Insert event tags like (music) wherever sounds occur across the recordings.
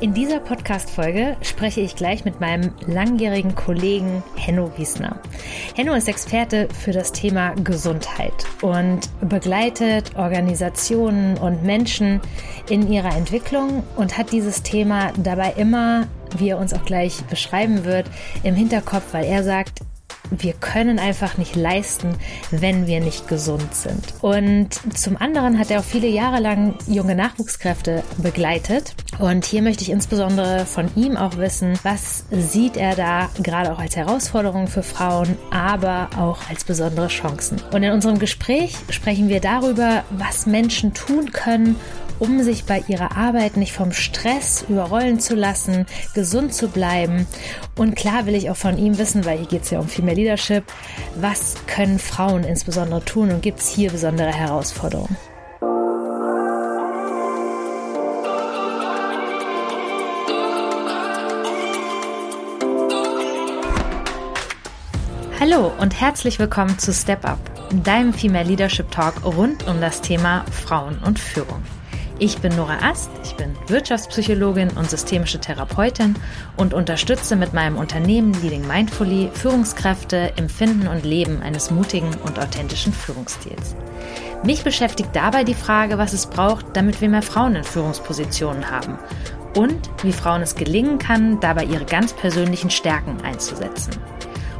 In dieser Podcast-Folge spreche ich gleich mit meinem langjährigen Kollegen Henno Wiesner. Henno ist Experte für das Thema Gesundheit und begleitet Organisationen und Menschen in ihrer Entwicklung und hat dieses Thema dabei immer, wie er uns auch gleich beschreiben wird, im Hinterkopf, weil er sagt, wir können einfach nicht leisten, wenn wir nicht gesund sind. Und zum anderen hat er auch viele Jahre lang junge Nachwuchskräfte begleitet. Und hier möchte ich insbesondere von ihm auch wissen, was sieht er da gerade auch als Herausforderung für Frauen, aber auch als besondere Chancen. Und in unserem Gespräch sprechen wir darüber, was Menschen tun können, um sich bei ihrer Arbeit nicht vom Stress überrollen zu lassen, gesund zu bleiben. Und klar will ich auch von ihm wissen, weil hier geht es ja um Female Leadership, was können Frauen insbesondere tun und gibt es hier besondere Herausforderungen? Hallo und herzlich willkommen zu Step Up, deinem Female Leadership Talk rund um das Thema Frauen und Führung. Ich bin Nora Ast, ich bin Wirtschaftspsychologin und systemische Therapeutin und unterstütze mit meinem Unternehmen Leading Mindfully Führungskräfte im Finden und Leben eines mutigen und authentischen Führungsstils. Mich beschäftigt dabei die Frage, was es braucht, damit wir mehr Frauen in Führungspositionen haben und wie Frauen es gelingen kann, dabei ihre ganz persönlichen Stärken einzusetzen.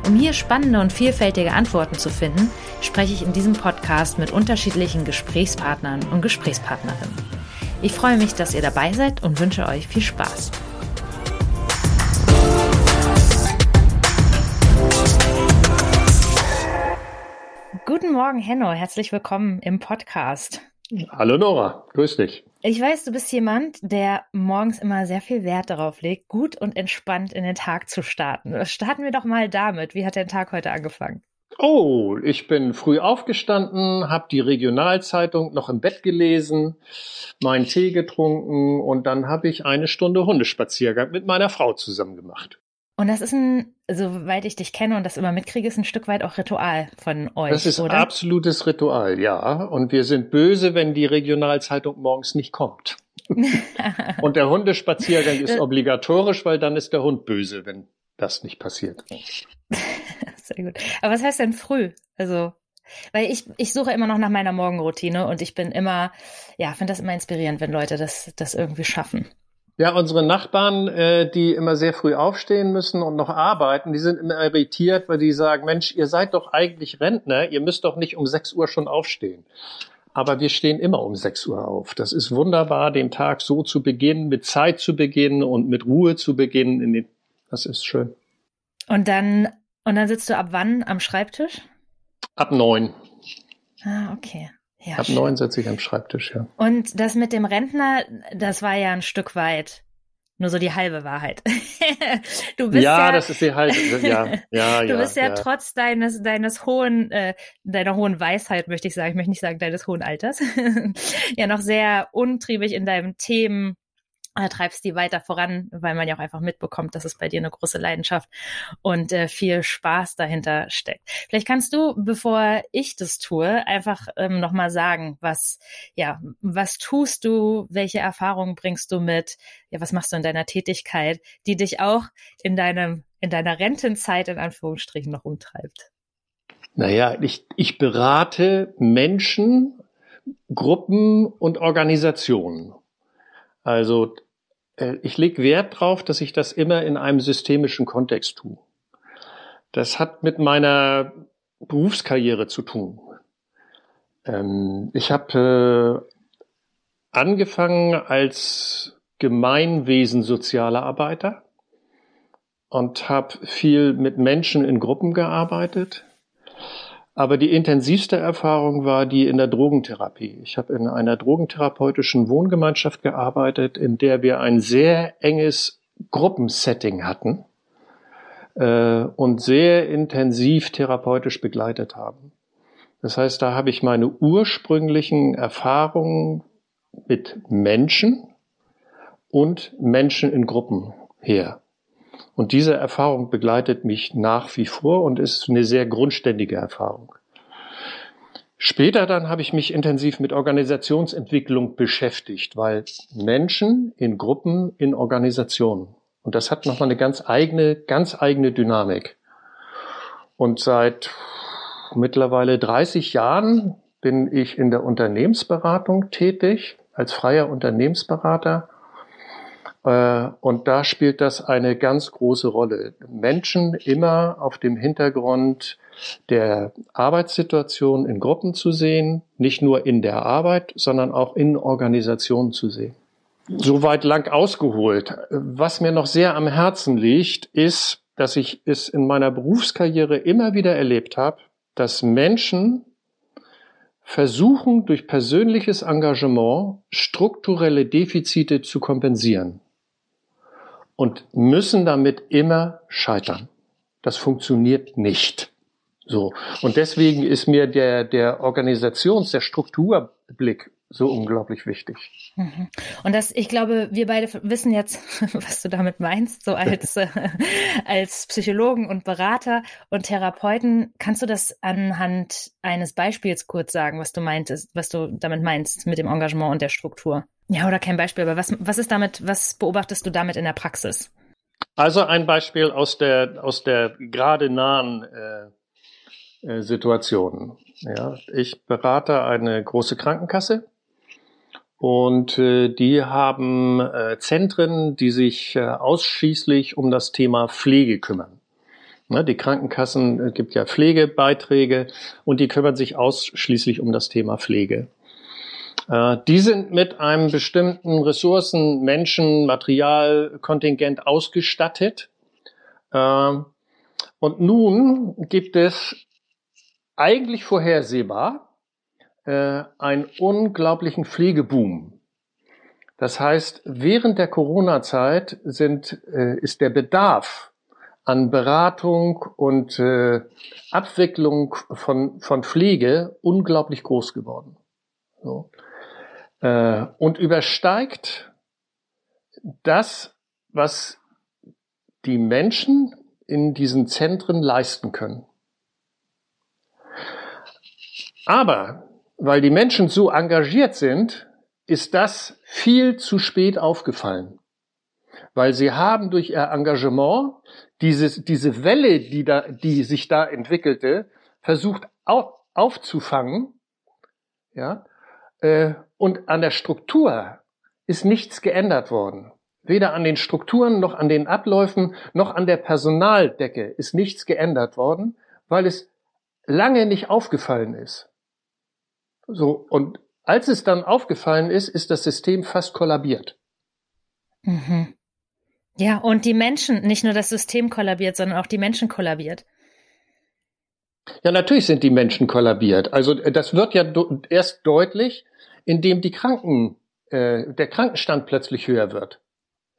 Um hier spannende und vielfältige Antworten zu finden, spreche ich in diesem Podcast mit unterschiedlichen Gesprächspartnern und Gesprächspartnerinnen. Ich freue mich, dass ihr dabei seid und wünsche euch viel Spaß. Guten Morgen, Henno. Herzlich willkommen im Podcast. Hallo Nora, grüß dich. Ich weiß, du bist jemand, der morgens immer sehr viel Wert darauf legt, gut und entspannt in den Tag zu starten. Starten wir doch mal damit. Wie hat dein Tag heute angefangen? Oh, ich bin früh aufgestanden, habe die Regionalzeitung noch im Bett gelesen, meinen Tee getrunken und dann habe ich eine Stunde Hundespaziergang mit meiner Frau zusammen gemacht. Und das ist ein, soweit ich dich kenne und das immer mitkriege, ist ein Stück weit auch Ritual von euch. Das ist oder? absolutes Ritual, ja. Und wir sind böse, wenn die Regionalzeitung morgens nicht kommt. (laughs) und der Hundespaziergang ist obligatorisch, weil dann ist der Hund böse, wenn das nicht passiert. (laughs) Sehr gut. Aber was heißt denn früh? Also, weil ich, ich suche immer noch nach meiner Morgenroutine und ich bin immer, ja, finde das immer inspirierend, wenn Leute das, das irgendwie schaffen. Ja, unsere Nachbarn, äh, die immer sehr früh aufstehen müssen und noch arbeiten, die sind immer irritiert, weil die sagen, Mensch, ihr seid doch eigentlich Rentner, ihr müsst doch nicht um 6 Uhr schon aufstehen. Aber wir stehen immer um 6 Uhr auf. Das ist wunderbar, den Tag so zu beginnen, mit Zeit zu beginnen und mit Ruhe zu beginnen. Das ist schön. Und dann und dann sitzt du ab wann am Schreibtisch? Ab neun. Ah, okay. Ja, ab schön. neun sitze ich am Schreibtisch, ja. Und das mit dem Rentner, das war ja ein Stück weit nur so die halbe Wahrheit. (laughs) du bist ja, ja, das ist die halbe, ja, (laughs) ja, Du bist ja, ja, trotz deines, deines hohen, äh, deiner hohen Weisheit, möchte ich sagen, ich möchte nicht sagen deines hohen Alters, (laughs) ja noch sehr untriebig in deinem Themen treibst die weiter voran, weil man ja auch einfach mitbekommt, dass es bei dir eine große Leidenschaft und äh, viel Spaß dahinter steckt. Vielleicht kannst du, bevor ich das tue, einfach ähm, nochmal sagen, was, ja, was tust du, welche Erfahrungen bringst du mit, ja, was machst du in deiner Tätigkeit, die dich auch in deinem, in deiner Rentenzeit in Anführungsstrichen noch umtreibt? Naja, ich, ich berate Menschen, Gruppen und Organisationen. Also äh, ich lege Wert darauf, dass ich das immer in einem systemischen Kontext tue. Das hat mit meiner Berufskarriere zu tun. Ähm, ich habe äh, angefangen als Gemeinwesen-Sozialer und habe viel mit Menschen in Gruppen gearbeitet, aber die intensivste Erfahrung war die in der Drogentherapie. Ich habe in einer drogentherapeutischen Wohngemeinschaft gearbeitet, in der wir ein sehr enges Gruppensetting hatten äh, und sehr intensiv therapeutisch begleitet haben. Das heißt, da habe ich meine ursprünglichen Erfahrungen mit Menschen und Menschen in Gruppen her. Und diese Erfahrung begleitet mich nach wie vor und ist eine sehr grundständige Erfahrung. Später dann habe ich mich intensiv mit Organisationsentwicklung beschäftigt, weil Menschen in Gruppen, in Organisationen. Und das hat nochmal eine ganz eigene, ganz eigene Dynamik. Und seit mittlerweile 30 Jahren bin ich in der Unternehmensberatung tätig, als freier Unternehmensberater. Äh, und da spielt das eine ganz große Rolle. Menschen immer auf dem Hintergrund der Arbeitssituation in Gruppen zu sehen, nicht nur in der Arbeit, sondern auch in Organisationen zu sehen. Soweit lang ausgeholt. Was mir noch sehr am Herzen liegt, ist, dass ich es in meiner Berufskarriere immer wieder erlebt habe, dass Menschen versuchen, durch persönliches Engagement strukturelle Defizite zu kompensieren und müssen damit immer scheitern. Das funktioniert nicht. So. Und deswegen ist mir der, der Organisations-, der Strukturblick so unglaublich wichtig. Mhm. Und das, ich glaube, wir beide wissen jetzt, (laughs) was du damit meinst, so als, (laughs) äh, als Psychologen und Berater und Therapeuten. Kannst du das anhand eines Beispiels kurz sagen, was du meintest, was du damit meinst mit dem Engagement und der Struktur? Ja, oder kein Beispiel, aber was, was ist damit, was beobachtest du damit in der Praxis? Also ein Beispiel aus der, aus der gerade nahen äh, äh, Situation. Ja, ich berate eine große Krankenkasse und äh, die haben äh, Zentren, die sich äh, ausschließlich um das Thema Pflege kümmern. Ne, die Krankenkassen äh, gibt ja Pflegebeiträge und die kümmern sich ausschließlich um das Thema Pflege. Äh, die sind mit einem bestimmten Ressourcen, Menschen, Material, Kontingent ausgestattet. Äh, und nun gibt es eigentlich vorhersehbar äh, einen unglaublichen Pflegeboom. Das heißt, während der Corona-Zeit sind, äh, ist der Bedarf an Beratung und äh, Abwicklung von, von Pflege unglaublich groß geworden. So. Äh, und übersteigt das, was die Menschen in diesen Zentren leisten können. Aber weil die Menschen so engagiert sind, ist das viel zu spät aufgefallen. Weil sie haben durch ihr Engagement dieses, diese Welle, die, da, die sich da entwickelte, versucht auf, aufzufangen. Ja, äh, und an der Struktur ist nichts geändert worden. Weder an den Strukturen noch an den Abläufen noch an der Personaldecke ist nichts geändert worden, weil es lange nicht aufgefallen ist. So, und als es dann aufgefallen ist, ist das System fast kollabiert. Mhm. Ja, und die Menschen, nicht nur das System kollabiert, sondern auch die Menschen kollabiert. Ja, natürlich sind die Menschen kollabiert. Also das wird ja erst deutlich, indem die Kranken, äh, der Krankenstand plötzlich höher wird.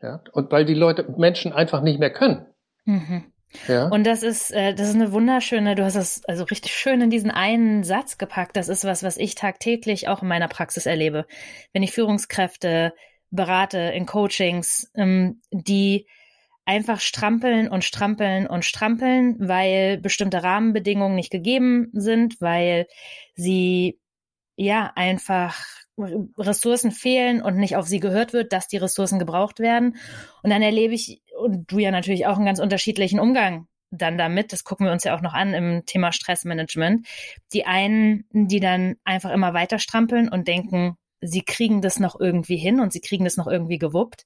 Ja, und weil die Leute, Menschen einfach nicht mehr können. Mhm. Ja. Und das ist, äh, das ist eine wunderschöne, du hast es also richtig schön in diesen einen Satz gepackt. Das ist was, was ich tagtäglich auch in meiner Praxis erlebe. Wenn ich Führungskräfte berate in Coachings, ähm, die einfach strampeln und strampeln und strampeln, weil bestimmte Rahmenbedingungen nicht gegeben sind, weil sie ja einfach Ressourcen fehlen und nicht auf sie gehört wird, dass die Ressourcen gebraucht werden. Und dann erlebe ich, und du ja natürlich auch einen ganz unterschiedlichen Umgang dann damit, das gucken wir uns ja auch noch an im Thema Stressmanagement. Die einen, die dann einfach immer weiter strampeln und denken, sie kriegen das noch irgendwie hin und sie kriegen das noch irgendwie gewuppt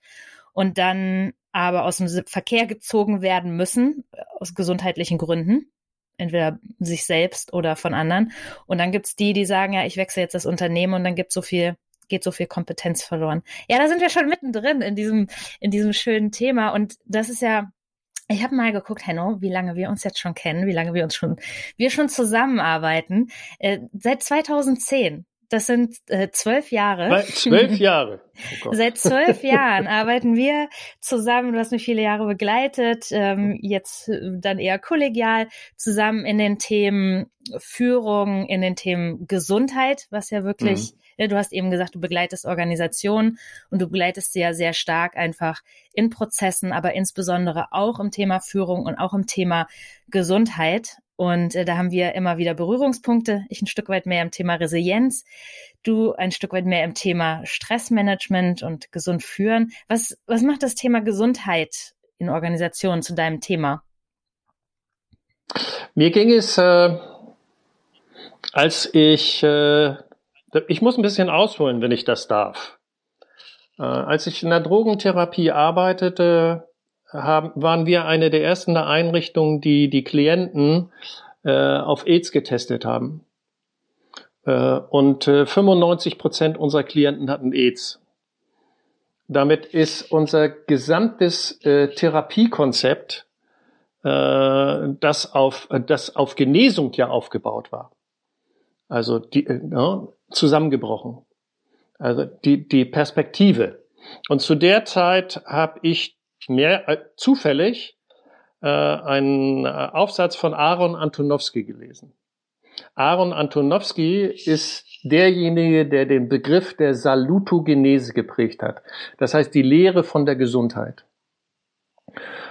und dann aber aus dem Verkehr gezogen werden müssen, aus gesundheitlichen Gründen entweder sich selbst oder von anderen. Und dann gibt's die, die sagen, ja, ich wechsle jetzt das Unternehmen und dann gibt so viel geht so viel Kompetenz verloren. Ja, da sind wir schon mittendrin in diesem in diesem schönen Thema und das ist ja ich habe mal geguckt, Henno, wie lange wir uns jetzt schon kennen, wie lange wir uns schon wir schon zusammenarbeiten. Äh, seit 2010 das sind äh, zwölf Jahre. Zwölf (laughs) Jahre. Oh Seit zwölf (laughs) Jahren arbeiten wir zusammen. Du hast mich viele Jahre begleitet, ähm, jetzt äh, dann eher kollegial zusammen in den Themen Führung, in den Themen Gesundheit, was ja wirklich, mhm. Du hast eben gesagt, du begleitest Organisationen und du begleitest sie ja sehr stark einfach in Prozessen, aber insbesondere auch im Thema Führung und auch im Thema Gesundheit. Und äh, da haben wir immer wieder Berührungspunkte. Ich ein Stück weit mehr im Thema Resilienz, du ein Stück weit mehr im Thema Stressmanagement und gesund führen. Was, was macht das Thema Gesundheit in Organisationen zu deinem Thema? Mir ging es, äh, als ich, äh, ich muss ein bisschen ausholen, wenn ich das darf. Äh, als ich in der Drogentherapie arbeitete, haben, waren wir eine der ersten Einrichtungen, die die Klienten äh, auf AIDS getestet haben. Äh, und äh, 95 Prozent unserer Klienten hatten AIDS. Damit ist unser gesamtes Therapiekonzept, das, auf, das auf Genesung ja aufgebaut war, also die, ja, zusammengebrochen. Also die, die Perspektive. Und zu der Zeit habe ich mehr äh, zufällig äh, einen äh, Aufsatz von Aaron Antonowski gelesen. Aaron Antonowski ist derjenige, der den Begriff der Salutogenese geprägt hat. Das heißt die Lehre von der Gesundheit.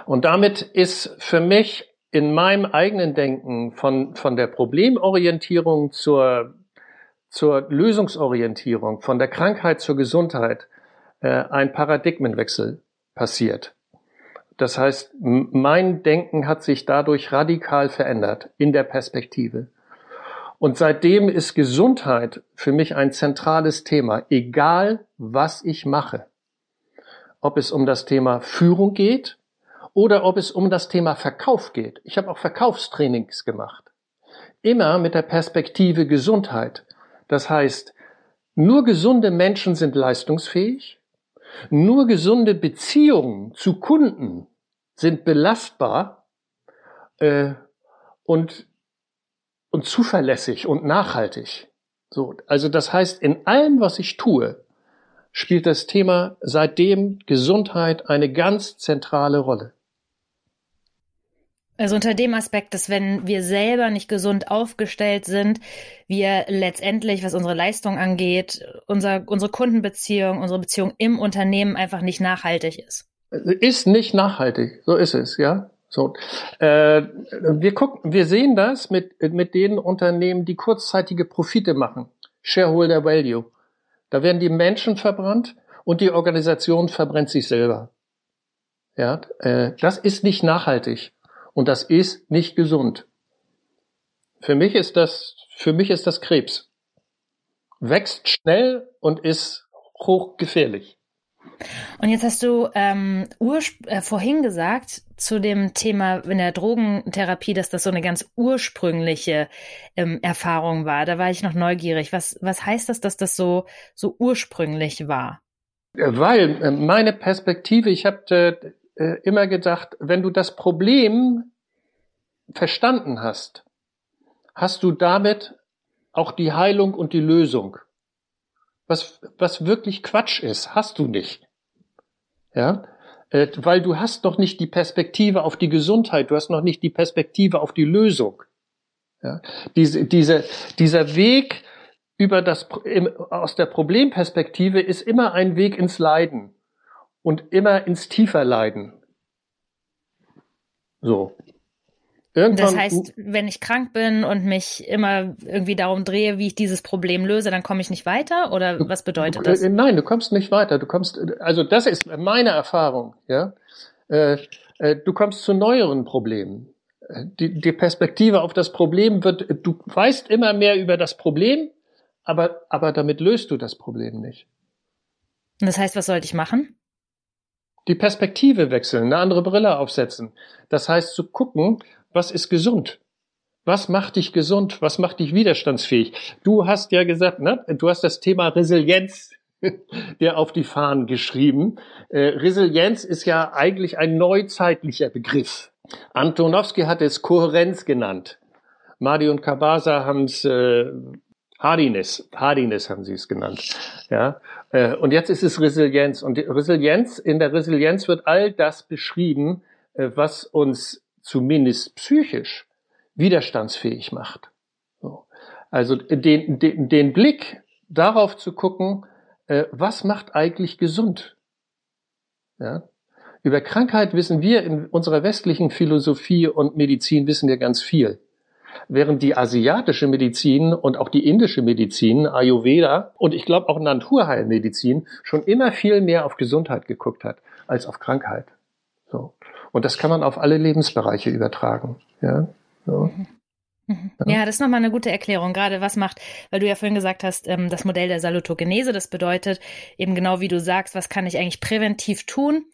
Und damit ist für mich in meinem eigenen Denken von, von der Problemorientierung zur, zur Lösungsorientierung, von der Krankheit zur Gesundheit äh, ein Paradigmenwechsel passiert. Das heißt, mein Denken hat sich dadurch radikal verändert in der Perspektive. Und seitdem ist Gesundheit für mich ein zentrales Thema, egal was ich mache. Ob es um das Thema Führung geht oder ob es um das Thema Verkauf geht. Ich habe auch Verkaufstrainings gemacht. Immer mit der Perspektive Gesundheit. Das heißt, nur gesunde Menschen sind leistungsfähig nur gesunde Beziehungen zu Kunden sind belastbar äh, und, und zuverlässig und nachhaltig. So, also das heißt, in allem, was ich tue, spielt das Thema seitdem Gesundheit eine ganz zentrale Rolle. Also unter dem Aspekt, dass wenn wir selber nicht gesund aufgestellt sind, wir letztendlich, was unsere Leistung angeht, unser, unsere Kundenbeziehung, unsere Beziehung im Unternehmen einfach nicht nachhaltig ist. Ist nicht nachhaltig, so ist es, ja. So, äh, wir gucken, wir sehen das mit mit den Unternehmen, die kurzzeitige Profite machen, Shareholder Value. Da werden die Menschen verbrannt und die Organisation verbrennt sich selber. Ja, äh, das ist nicht nachhaltig. Und das ist nicht gesund. Für mich ist das, für mich ist das Krebs. Wächst schnell und ist hochgefährlich. Und jetzt hast du ähm, äh, vorhin gesagt zu dem Thema in der Drogentherapie, dass das so eine ganz ursprüngliche ähm, Erfahrung war. Da war ich noch neugierig. Was, was heißt das, dass das so, so ursprünglich war? Weil äh, meine Perspektive, ich habe äh, immer gedacht, wenn du das Problem verstanden hast, hast du damit auch die Heilung und die Lösung. Was, was wirklich Quatsch ist, hast du nicht. Ja, äh, weil du hast noch nicht die Perspektive auf die Gesundheit, du hast noch nicht die Perspektive auf die Lösung. Ja, diese, diese, dieser Weg über das, aus der Problemperspektive ist immer ein Weg ins Leiden und immer ins tiefer Leiden. So. Irgendwann, das heißt, wenn ich krank bin und mich immer irgendwie darum drehe, wie ich dieses Problem löse, dann komme ich nicht weiter? Oder was bedeutet das? Äh, nein, du kommst nicht weiter. Du kommst, also das ist meine Erfahrung, ja. Äh, äh, du kommst zu neueren Problemen. Die, die Perspektive auf das Problem wird, du weißt immer mehr über das Problem, aber, aber damit löst du das Problem nicht. Und das heißt, was sollte ich machen? Die Perspektive wechseln, eine andere Brille aufsetzen. Das heißt zu gucken, was ist gesund? Was macht dich gesund? Was macht dich widerstandsfähig? Du hast ja gesagt, ne, du hast das Thema Resilienz (laughs) dir auf die Fahnen geschrieben. Äh, Resilienz ist ja eigentlich ein neuzeitlicher Begriff. Antonowski hat es Kohärenz genannt. Madi und Kabasa haben es äh, Hardiness, Hardiness haben sie es genannt. Ja, äh, und jetzt ist es Resilienz. Und Resilienz, in der Resilienz wird all das beschrieben, äh, was uns zumindest psychisch widerstandsfähig macht. So. Also den, den, den Blick darauf zu gucken, äh, was macht eigentlich gesund? Ja? Über Krankheit wissen wir in unserer westlichen Philosophie und Medizin wissen wir ganz viel. Während die asiatische Medizin und auch die indische Medizin, Ayurveda und ich glaube auch Naturheilmedizin schon immer viel mehr auf Gesundheit geguckt hat als auf Krankheit. So. Und das kann man auf alle Lebensbereiche übertragen. Ja. So. Mhm. Mhm. Ja, das ist nochmal eine gute Erklärung. Gerade was macht, weil du ja vorhin gesagt hast, ähm, das Modell der Salutogenese, das bedeutet eben genau wie du sagst, was kann ich eigentlich präventiv tun,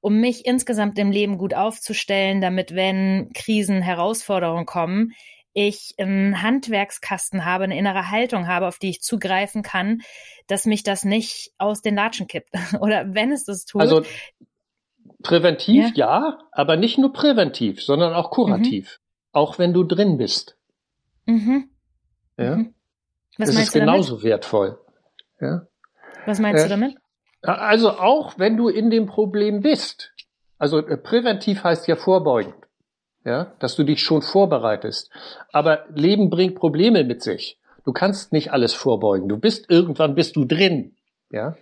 um mich insgesamt im Leben gut aufzustellen, damit wenn Krisen, Herausforderungen kommen, ich einen Handwerkskasten habe, eine innere Haltung habe, auf die ich zugreifen kann, dass mich das nicht aus den Latschen kippt. (laughs) Oder wenn es das tut. Also präventiv ja, ja aber nicht nur präventiv, sondern auch kurativ. Mhm. Auch wenn du drin bist. Mhm. Ja. Mhm. Was das ist genauso damit? wertvoll. Ja. Was meinst äh, du damit? Also auch wenn du in dem Problem bist. Also äh, präventiv heißt ja vorbeugend. Ja, dass du dich schon vorbereitest. Aber Leben bringt Probleme mit sich. Du kannst nicht alles vorbeugen. Du bist irgendwann bist du drin. Ja.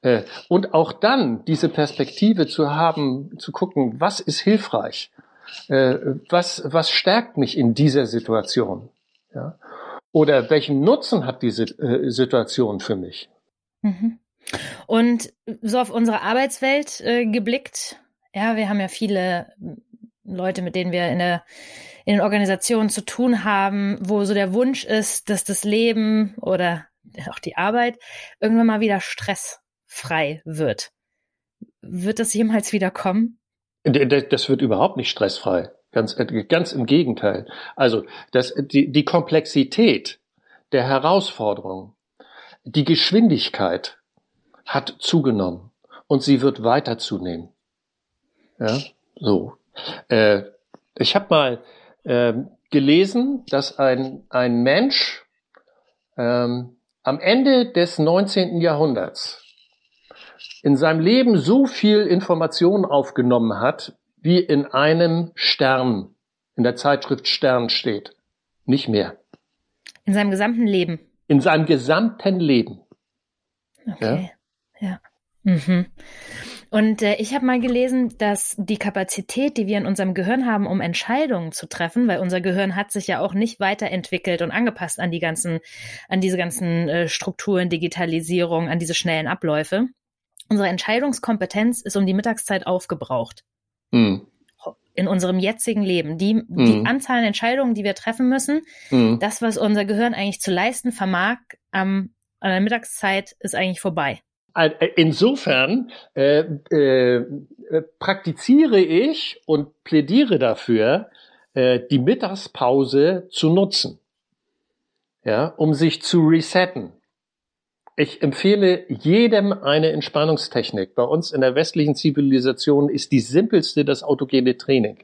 Äh, und auch dann diese Perspektive zu haben, zu gucken, was ist hilfreich? Äh, was, was stärkt mich in dieser Situation? Ja? Oder welchen Nutzen hat diese äh, Situation für mich? Mhm. Und so auf unsere Arbeitswelt geblickt, ja, wir haben ja viele Leute, mit denen wir in der in den Organisationen zu tun haben, wo so der Wunsch ist, dass das Leben oder auch die Arbeit irgendwann mal wieder stressfrei wird. Wird das jemals wieder kommen? Das wird überhaupt nicht stressfrei. Ganz, ganz im Gegenteil. Also das, die, die Komplexität der Herausforderung, die Geschwindigkeit hat zugenommen und sie wird weiter zunehmen. Ja, so. Äh, ich habe mal äh, gelesen, dass ein, ein Mensch ähm, am Ende des 19. Jahrhunderts in seinem Leben so viel Information aufgenommen hat, wie in einem Stern, in der Zeitschrift Stern steht. Nicht mehr. In seinem gesamten Leben. In seinem gesamten Leben. Okay. Ja. ja. Mhm. Und äh, ich habe mal gelesen, dass die Kapazität, die wir in unserem Gehirn haben, um Entscheidungen zu treffen, weil unser Gehirn hat sich ja auch nicht weiterentwickelt und angepasst an die ganzen, an diese ganzen äh, Strukturen, Digitalisierung, an diese schnellen Abläufe. Unsere Entscheidungskompetenz ist um die Mittagszeit aufgebraucht. Mhm. In unserem jetzigen Leben. Die, mhm. die Anzahl an Entscheidungen, die wir treffen müssen, mhm. das, was unser Gehirn eigentlich zu leisten vermag, am, an der Mittagszeit ist eigentlich vorbei. Äh, insofern äh, äh, praktiziere ich und plädiere dafür, äh, die Mittagspause zu nutzen, ja, um sich zu resetten. Ich empfehle jedem eine Entspannungstechnik. Bei uns in der westlichen Zivilisation ist die simpelste das autogene Training.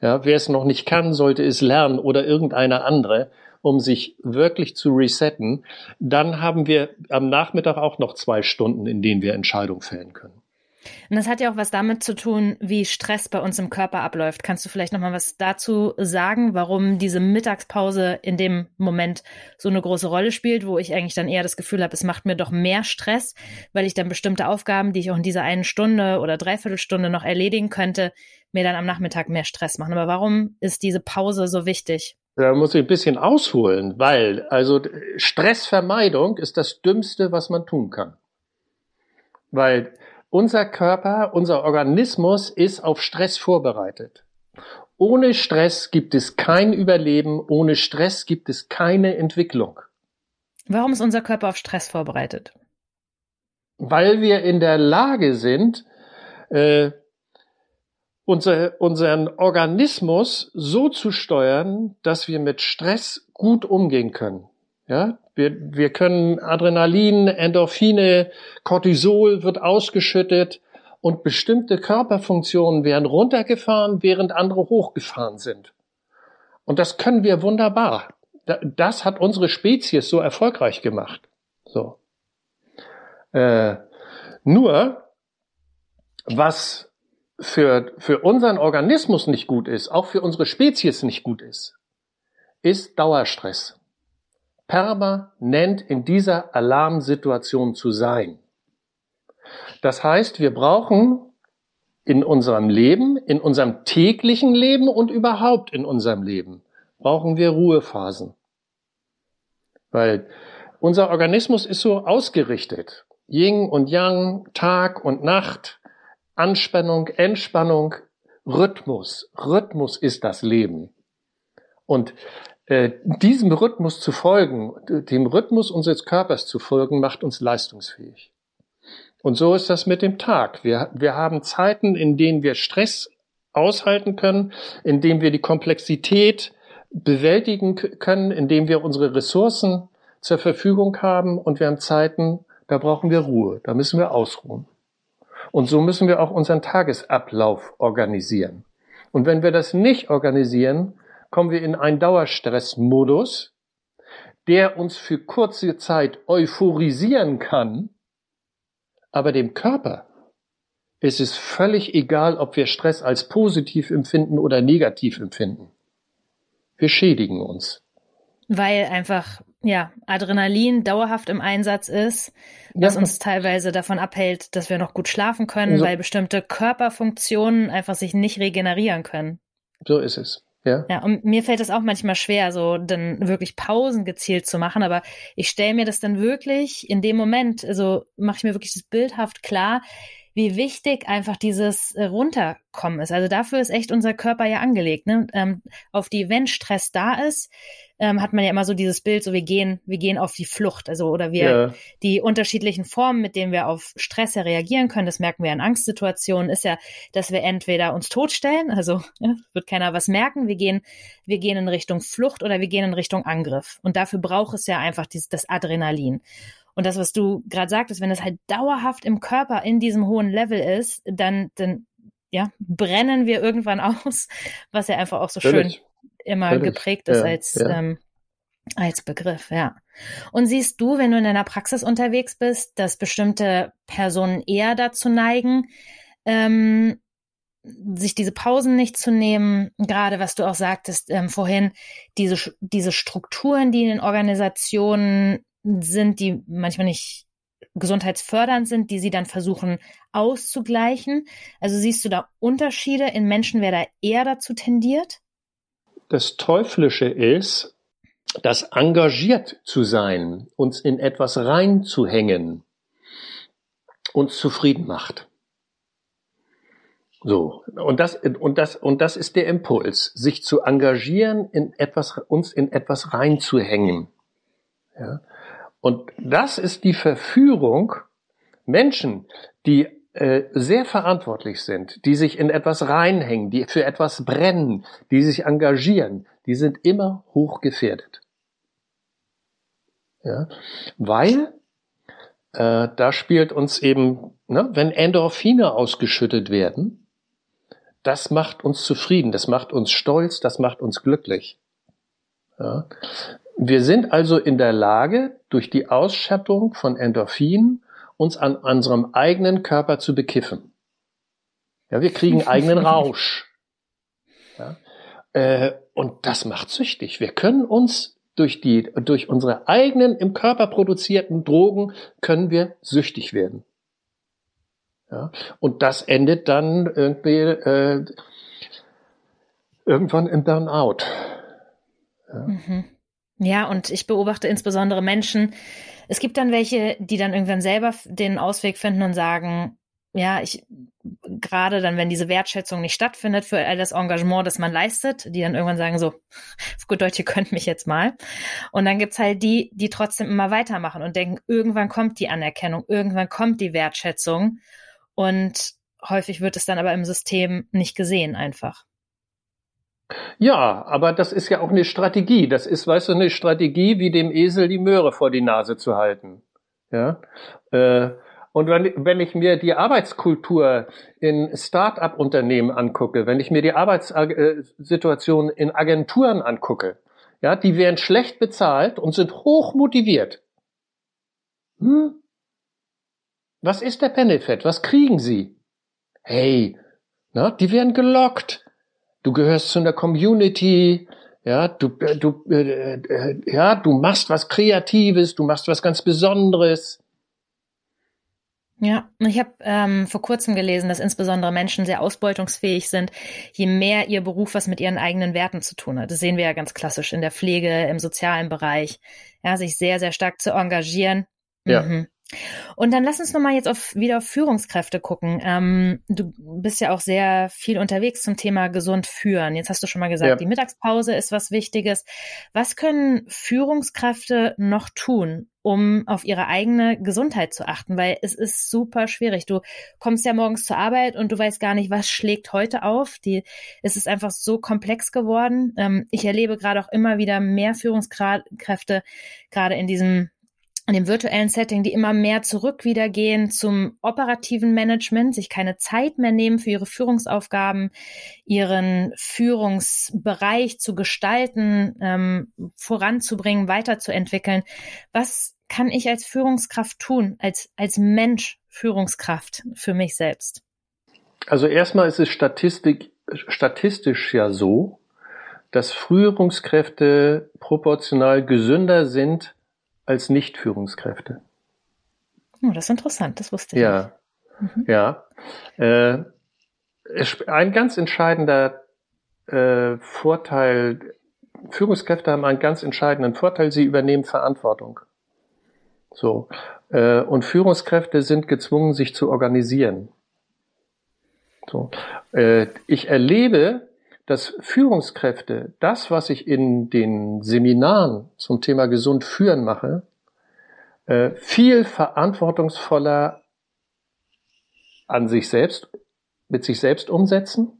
Ja, wer es noch nicht kann, sollte es lernen oder irgendeine andere, um sich wirklich zu resetten. Dann haben wir am Nachmittag auch noch zwei Stunden, in denen wir Entscheidungen fällen können. Und das hat ja auch was damit zu tun, wie Stress bei uns im Körper abläuft. Kannst du vielleicht noch mal was dazu sagen, warum diese Mittagspause in dem Moment so eine große Rolle spielt, wo ich eigentlich dann eher das Gefühl habe, es macht mir doch mehr Stress, weil ich dann bestimmte Aufgaben, die ich auch in dieser einen Stunde oder Dreiviertelstunde noch erledigen könnte, mir dann am Nachmittag mehr Stress machen. Aber warum ist diese Pause so wichtig? Da muss ich ein bisschen ausholen, weil also Stressvermeidung ist das Dümmste, was man tun kann. Weil unser Körper, unser Organismus ist auf Stress vorbereitet. Ohne Stress gibt es kein Überleben, ohne Stress gibt es keine Entwicklung. Warum ist unser Körper auf Stress vorbereitet? Weil wir in der Lage sind, äh, unser, unseren Organismus so zu steuern, dass wir mit Stress gut umgehen können. Ja, wir, wir können Adrenalin, Endorphine, Cortisol wird ausgeschüttet und bestimmte Körperfunktionen werden runtergefahren, während andere hochgefahren sind. Und das können wir wunderbar. Das hat unsere Spezies so erfolgreich gemacht. So. Äh, nur, was für, für unseren Organismus nicht gut ist, auch für unsere Spezies nicht gut ist, ist Dauerstress permanent in dieser Alarmsituation zu sein. Das heißt, wir brauchen in unserem Leben, in unserem täglichen Leben und überhaupt in unserem Leben brauchen wir Ruhephasen. Weil unser Organismus ist so ausgerichtet. Yin und Yang, Tag und Nacht, Anspannung, Entspannung, Rhythmus. Rhythmus ist das Leben. Und äh, diesem Rhythmus zu folgen, dem Rhythmus unseres Körpers zu folgen, macht uns leistungsfähig. Und so ist das mit dem Tag. Wir, wir haben Zeiten, in denen wir Stress aushalten können, in denen wir die Komplexität bewältigen können, in denen wir unsere Ressourcen zur Verfügung haben und wir haben Zeiten, da brauchen wir Ruhe, da müssen wir ausruhen. Und so müssen wir auch unseren Tagesablauf organisieren. Und wenn wir das nicht organisieren, kommen wir in einen Dauerstressmodus, der uns für kurze Zeit euphorisieren kann, aber dem Körper ist es völlig egal, ob wir Stress als positiv empfinden oder negativ empfinden. Wir schädigen uns. Weil einfach, ja, Adrenalin dauerhaft im Einsatz ist, was ja. uns teilweise davon abhält, dass wir noch gut schlafen können, so. weil bestimmte Körperfunktionen einfach sich nicht regenerieren können. So ist es. Ja. ja, und mir fällt es auch manchmal schwer, so dann wirklich Pausen gezielt zu machen, aber ich stelle mir das dann wirklich in dem Moment, also mache ich mir wirklich das bildhaft klar, wie wichtig einfach dieses Runterkommen ist. Also dafür ist echt unser Körper ja angelegt. Ne? Ähm, auf die, wenn Stress da ist, ähm, hat man ja immer so dieses Bild, so wir gehen, wir gehen auf die Flucht. Also oder wir ja. die unterschiedlichen Formen, mit denen wir auf Stress ja reagieren können, das merken wir in Angstsituationen, ist ja, dass wir entweder uns totstellen, also ja, wird keiner was merken, wir gehen, wir gehen in Richtung Flucht oder wir gehen in Richtung Angriff. Und dafür braucht es ja einfach dieses, das Adrenalin. Und das, was du gerade sagtest, wenn es halt dauerhaft im Körper in diesem hohen Level ist, dann, dann ja, brennen wir irgendwann (laughs) aus, was ja einfach auch so Völlig. schön immer Völlig. geprägt ist ja, als, ja. Ähm, als Begriff, ja. Und siehst du, wenn du in deiner Praxis unterwegs bist, dass bestimmte Personen eher dazu neigen, ähm, sich diese Pausen nicht zu nehmen, gerade was du auch sagtest ähm, vorhin, diese, diese Strukturen, die in den Organisationen sind, die manchmal nicht gesundheitsfördernd sind, die sie dann versuchen auszugleichen. Also siehst du da Unterschiede in Menschen, wer da eher dazu tendiert? Das Teuflische ist, das engagiert zu sein, uns in etwas reinzuhängen, uns zufrieden macht. So. Und das, und das, und das ist der Impuls, sich zu engagieren, in etwas, uns in etwas reinzuhängen. Ja. Und das ist die Verführung, Menschen, die äh, sehr verantwortlich sind, die sich in etwas reinhängen, die für etwas brennen, die sich engagieren, die sind immer hochgefährdet. Ja, weil äh, da spielt uns eben, ne, wenn Endorphine ausgeschüttet werden, das macht uns zufrieden, das macht uns stolz, das macht uns glücklich. Ja. Wir sind also in der Lage, durch die Ausschattung von Endorphinen uns an unserem eigenen Körper zu bekiffen. Ja, wir kriegen (laughs) eigenen Rausch. Ja, äh, und das macht süchtig. Wir können uns durch die, durch unsere eigenen im Körper produzierten Drogen können wir süchtig werden. Ja, und das endet dann irgendwie äh, irgendwann im Burnout. Ja. Mhm. Ja, und ich beobachte insbesondere Menschen. Es gibt dann welche, die dann irgendwann selber den Ausweg finden und sagen, ja, ich, gerade dann, wenn diese Wertschätzung nicht stattfindet für all das Engagement, das man leistet, die dann irgendwann sagen so, auf (laughs) gut Deutsch, ihr könnt mich jetzt mal. Und dann gibt's halt die, die trotzdem immer weitermachen und denken, irgendwann kommt die Anerkennung, irgendwann kommt die Wertschätzung. Und häufig wird es dann aber im System nicht gesehen einfach. Ja, aber das ist ja auch eine Strategie. Das ist, weißt du, eine Strategie, wie dem Esel die Möhre vor die Nase zu halten. Ja. Äh, und wenn, wenn ich mir die Arbeitskultur in Start-up-Unternehmen angucke, wenn ich mir die Arbeitssituation in Agenturen angucke, ja, die werden schlecht bezahlt und sind hoch motiviert. Hm? Was ist der Benefit? Was kriegen sie? Hey, na, die werden gelockt du gehörst zu einer Community, ja, du, äh, du, äh, äh, ja, du machst was Kreatives, du machst was ganz Besonderes. Ja, ich habe ähm, vor kurzem gelesen, dass insbesondere Menschen sehr ausbeutungsfähig sind, je mehr ihr Beruf was mit ihren eigenen Werten zu tun hat. Das sehen wir ja ganz klassisch in der Pflege, im sozialen Bereich, ja, sich sehr, sehr stark zu engagieren. Ja. Mhm. Und dann lass uns nochmal jetzt auf, wieder auf Führungskräfte gucken. Ähm, du bist ja auch sehr viel unterwegs zum Thema gesund führen. Jetzt hast du schon mal gesagt, ja. die Mittagspause ist was Wichtiges. Was können Führungskräfte noch tun, um auf ihre eigene Gesundheit zu achten? Weil es ist super schwierig. Du kommst ja morgens zur Arbeit und du weißt gar nicht, was schlägt heute auf. Die, es ist einfach so komplex geworden. Ähm, ich erlebe gerade auch immer wieder mehr Führungskräfte, gerade in diesem in dem virtuellen Setting, die immer mehr zurück wieder gehen zum operativen Management, sich keine Zeit mehr nehmen für ihre Führungsaufgaben, ihren Führungsbereich zu gestalten, ähm, voranzubringen, weiterzuentwickeln. Was kann ich als Führungskraft tun, als, als Mensch Führungskraft für mich selbst? Also erstmal ist es Statistik, statistisch ja so, dass Führungskräfte proportional gesünder sind als Nicht-Führungskräfte. Oh, das ist interessant, das wusste ich ja. nicht. Mhm. Ja, äh, ein ganz entscheidender äh, Vorteil, Führungskräfte haben einen ganz entscheidenden Vorteil, sie übernehmen Verantwortung. So. Äh, und Führungskräfte sind gezwungen, sich zu organisieren. So. Äh, ich erlebe dass Führungskräfte das, was ich in den Seminaren zum Thema gesund führen mache, äh, viel verantwortungsvoller an sich selbst, mit sich selbst umsetzen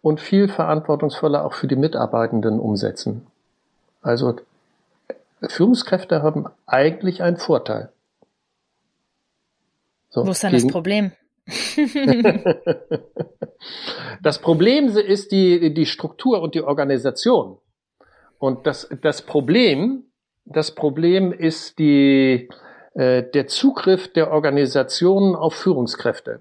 und viel verantwortungsvoller auch für die Mitarbeitenden umsetzen. Also Führungskräfte haben eigentlich einen Vorteil. So, Wo ist dann das Problem? (laughs) das Problem ist die, die Struktur und die Organisation. Und das, das Problem, das Problem ist die, äh, der Zugriff der Organisationen auf Führungskräfte.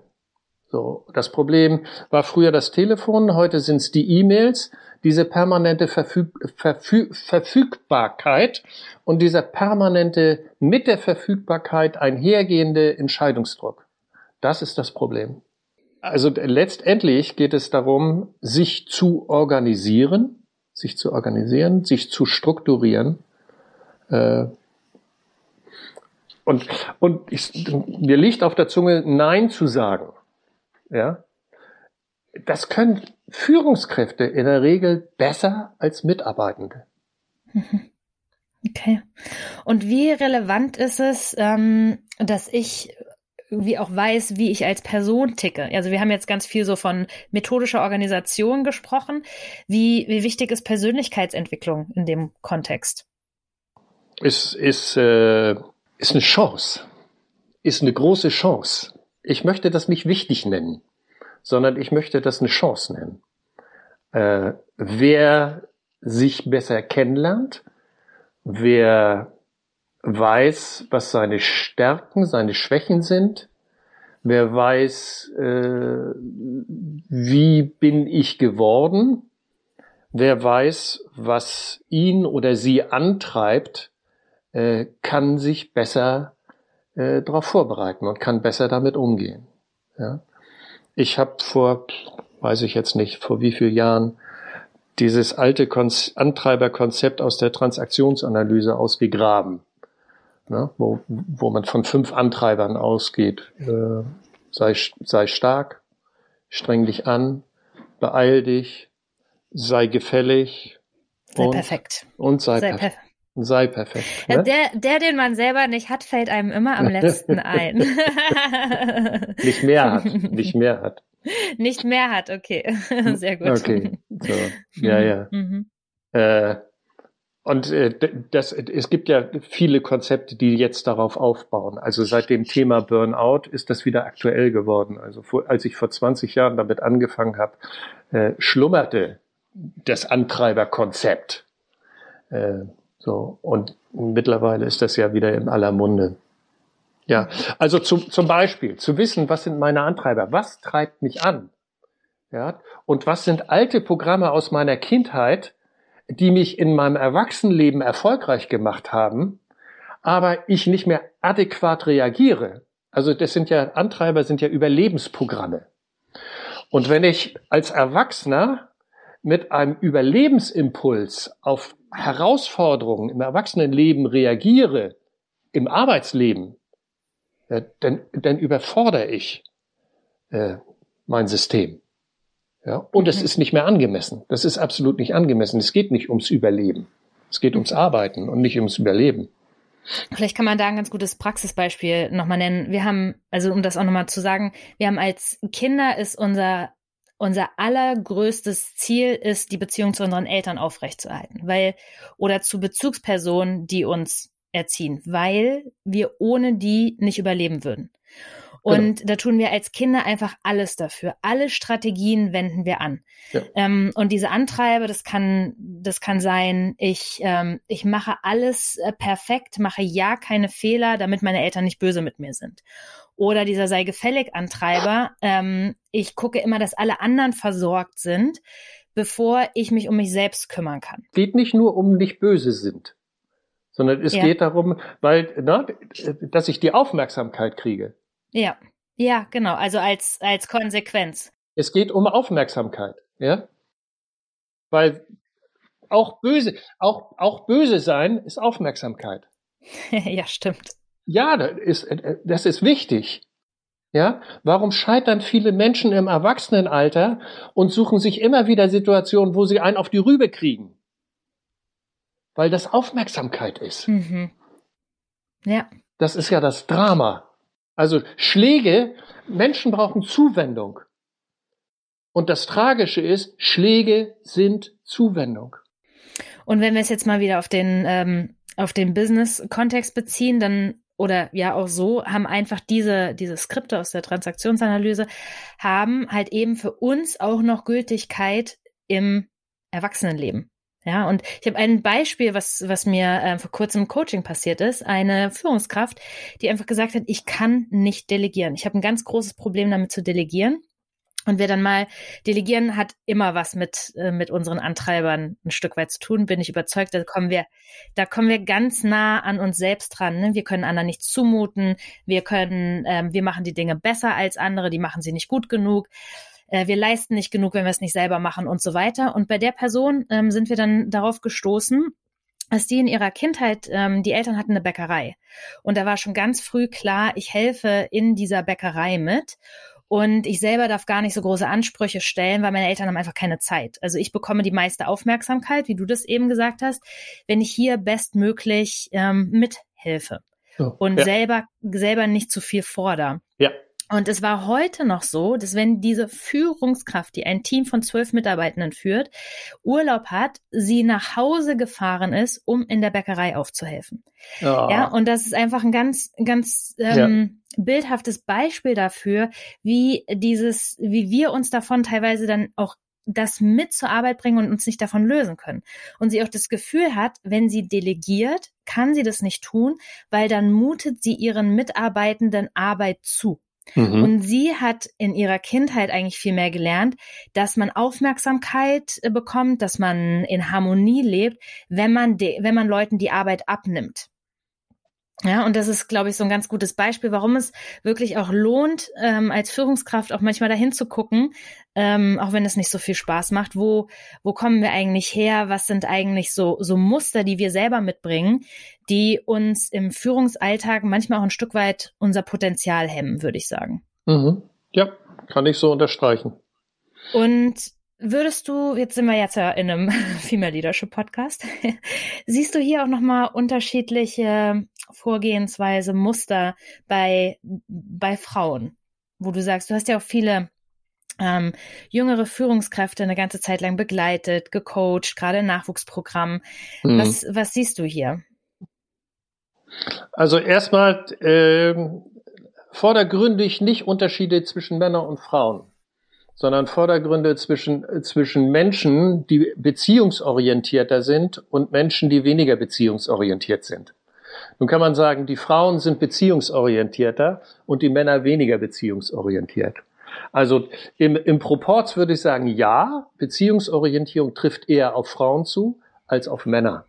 So, das Problem war früher das Telefon, heute sind es die E-Mails, diese permanente Verfüg Verfüg Verfügbarkeit und dieser permanente mit der Verfügbarkeit einhergehende Entscheidungsdruck. Das ist das Problem. Also letztendlich geht es darum, sich zu organisieren, sich zu organisieren, sich zu strukturieren. Äh, und und ich, mir liegt auf der Zunge, Nein zu sagen. Ja, das können Führungskräfte in der Regel besser als Mitarbeitende. (laughs) Okay. Und wie relevant ist es, ähm, dass ich irgendwie auch weiß, wie ich als Person ticke. Also wir haben jetzt ganz viel so von methodischer Organisation gesprochen. Wie, wie wichtig ist Persönlichkeitsentwicklung in dem Kontext? Ist, ist, äh, ist eine Chance. Ist eine große Chance. Ich möchte das nicht wichtig nennen, sondern ich möchte das eine Chance nennen. Äh, wer sich besser kennenlernt, wer weiß, was seine Stärken, seine Schwächen sind. Wer weiß, äh, wie bin ich geworden. Wer weiß, was ihn oder sie antreibt, äh, kann sich besser äh, darauf vorbereiten und kann besser damit umgehen. Ja? Ich habe vor, weiß ich jetzt nicht, vor wie vielen Jahren dieses alte Kon Antreiberkonzept aus der Transaktionsanalyse ausgegraben ne, wo, wo man von fünf Antreibern ausgeht. Äh, sei, sei stark, streng dich an, beeil dich, sei gefällig. Sei und, perfekt. Und sei, sei perfekt. Sei perfekt. Ne? Der, der, den man selber nicht hat, fällt einem immer am letzten (laughs) ein. (laughs) nicht mehr hat. (laughs) Nicht mehr hat. Nicht mehr hat, okay. Sehr gut. Okay. So. Ja, ja. Mhm. Äh, und äh, das, es gibt ja viele Konzepte, die jetzt darauf aufbauen. Also seit dem Thema Burnout ist das wieder aktuell geworden. Also vor, als ich vor 20 Jahren damit angefangen habe, äh, schlummerte das Antreiberkonzept. Äh, so und mittlerweile ist das ja wieder in aller Munde. Ja, also zum, zum Beispiel zu wissen, was sind meine Antreiber, was treibt mich an, ja, und was sind alte Programme aus meiner Kindheit, die mich in meinem Erwachsenenleben erfolgreich gemacht haben, aber ich nicht mehr adäquat reagiere. Also das sind ja, Antreiber sind ja Überlebensprogramme. Und wenn ich als Erwachsener mit einem Überlebensimpuls auf Herausforderungen im Erwachsenenleben reagiere, im Arbeitsleben, dann, dann überfordere ich äh, mein System. Ja, und mhm. es ist nicht mehr angemessen. Das ist absolut nicht angemessen. Es geht nicht ums Überleben. Es geht ums Arbeiten und nicht ums Überleben. Vielleicht kann man da ein ganz gutes Praxisbeispiel nochmal nennen. Wir haben, also um das auch nochmal zu sagen, wir haben als Kinder ist unser, unser allergrößtes Ziel ist, die Beziehung zu unseren Eltern aufrechtzuerhalten, weil, oder zu Bezugspersonen, die uns erziehen, weil wir ohne die nicht überleben würden. Genau. Und genau. da tun wir als Kinder einfach alles dafür. Alle Strategien wenden wir an. Ja. Ähm, und diese Antreiber, das kann, das kann sein, ich, ähm, ich mache alles äh, perfekt, mache ja keine Fehler, damit meine Eltern nicht böse mit mir sind. Oder dieser sei gefällig Antreiber, ähm, ich gucke immer, dass alle anderen versorgt sind, bevor ich mich um mich selbst kümmern kann. Geht nicht nur um nicht böse sind, sondern es ja. geht darum, weil, na, dass ich die Aufmerksamkeit kriege. Ja, ja, genau. Also als, als Konsequenz. Es geht um Aufmerksamkeit, ja. Weil auch böse, auch, auch böse sein ist Aufmerksamkeit. (laughs) ja, stimmt. Ja, das ist, das ist wichtig. Ja, warum scheitern viele Menschen im Erwachsenenalter und suchen sich immer wieder Situationen, wo sie einen auf die Rübe kriegen? Weil das Aufmerksamkeit ist. Mhm. Ja. Das ist ja das Drama. Also Schläge, Menschen brauchen Zuwendung. Und das Tragische ist, Schläge sind Zuwendung. Und wenn wir es jetzt mal wieder auf den, ähm, auf den Business-Kontext beziehen, dann oder ja auch so, haben einfach diese, diese Skripte aus der Transaktionsanalyse, haben halt eben für uns auch noch Gültigkeit im Erwachsenenleben. Ja, und ich habe ein Beispiel, was, was mir äh, vor kurzem im Coaching passiert ist. Eine Führungskraft, die einfach gesagt hat, ich kann nicht delegieren. Ich habe ein ganz großes Problem damit zu delegieren. Und wer dann mal delegieren, hat immer was mit, äh, mit unseren Antreibern ein Stück weit zu tun, bin ich überzeugt. Da kommen wir, da kommen wir ganz nah an uns selbst dran. Ne? Wir können anderen nichts zumuten. Wir können, ähm, wir machen die Dinge besser als andere. Die machen sie nicht gut genug äh, wir leisten nicht genug, wenn wir es nicht selber machen und so weiter. Und bei der Person ähm, sind wir dann darauf gestoßen, dass die in ihrer Kindheit, ähm, die Eltern hatten eine Bäckerei. Und da war schon ganz früh klar, ich helfe in dieser Bäckerei mit. Und ich selber darf gar nicht so große Ansprüche stellen, weil meine Eltern haben einfach keine Zeit. Also ich bekomme die meiste Aufmerksamkeit, wie du das eben gesagt hast, wenn ich hier bestmöglich ähm, mithelfe. Oh, und ja. selber, selber nicht zu viel fordere. Ja. Und es war heute noch so, dass wenn diese Führungskraft, die ein Team von zwölf Mitarbeitenden führt, Urlaub hat, sie nach Hause gefahren ist, um in der Bäckerei aufzuhelfen. Oh. Ja, und das ist einfach ein ganz, ganz ähm, ja. bildhaftes Beispiel dafür, wie dieses, wie wir uns davon teilweise dann auch das mit zur Arbeit bringen und uns nicht davon lösen können. Und sie auch das Gefühl hat, wenn sie delegiert, kann sie das nicht tun, weil dann mutet sie ihren Mitarbeitenden Arbeit zu. Mhm. Und sie hat in ihrer Kindheit eigentlich viel mehr gelernt, dass man Aufmerksamkeit äh, bekommt, dass man in Harmonie lebt, wenn man, wenn man Leuten die Arbeit abnimmt. Ja, und das ist, glaube ich, so ein ganz gutes Beispiel, warum es wirklich auch lohnt, ähm, als Führungskraft auch manchmal dahin zu gucken, ähm, auch wenn es nicht so viel Spaß macht, wo, wo kommen wir eigentlich her? Was sind eigentlich so, so Muster, die wir selber mitbringen, die uns im Führungsalltag manchmal auch ein Stück weit unser Potenzial hemmen, würde ich sagen. Mhm. Ja, kann ich so unterstreichen. Und Würdest du, jetzt sind wir jetzt ja in einem (laughs) Female Leadership Podcast, (laughs) siehst du hier auch nochmal unterschiedliche Vorgehensweise, Muster bei, bei Frauen, wo du sagst, du hast ja auch viele ähm, jüngere Führungskräfte eine ganze Zeit lang begleitet, gecoacht, gerade im Nachwuchsprogramm. Mhm. Was, was siehst du hier? Also erstmal äh, vordergründig nicht Unterschiede zwischen Männern und Frauen sondern Vordergründe zwischen, zwischen Menschen, die beziehungsorientierter sind und Menschen, die weniger beziehungsorientiert sind. Nun kann man sagen, die Frauen sind beziehungsorientierter und die Männer weniger beziehungsorientiert. Also im, im Proporz würde ich sagen, ja, Beziehungsorientierung trifft eher auf Frauen zu als auf Männer.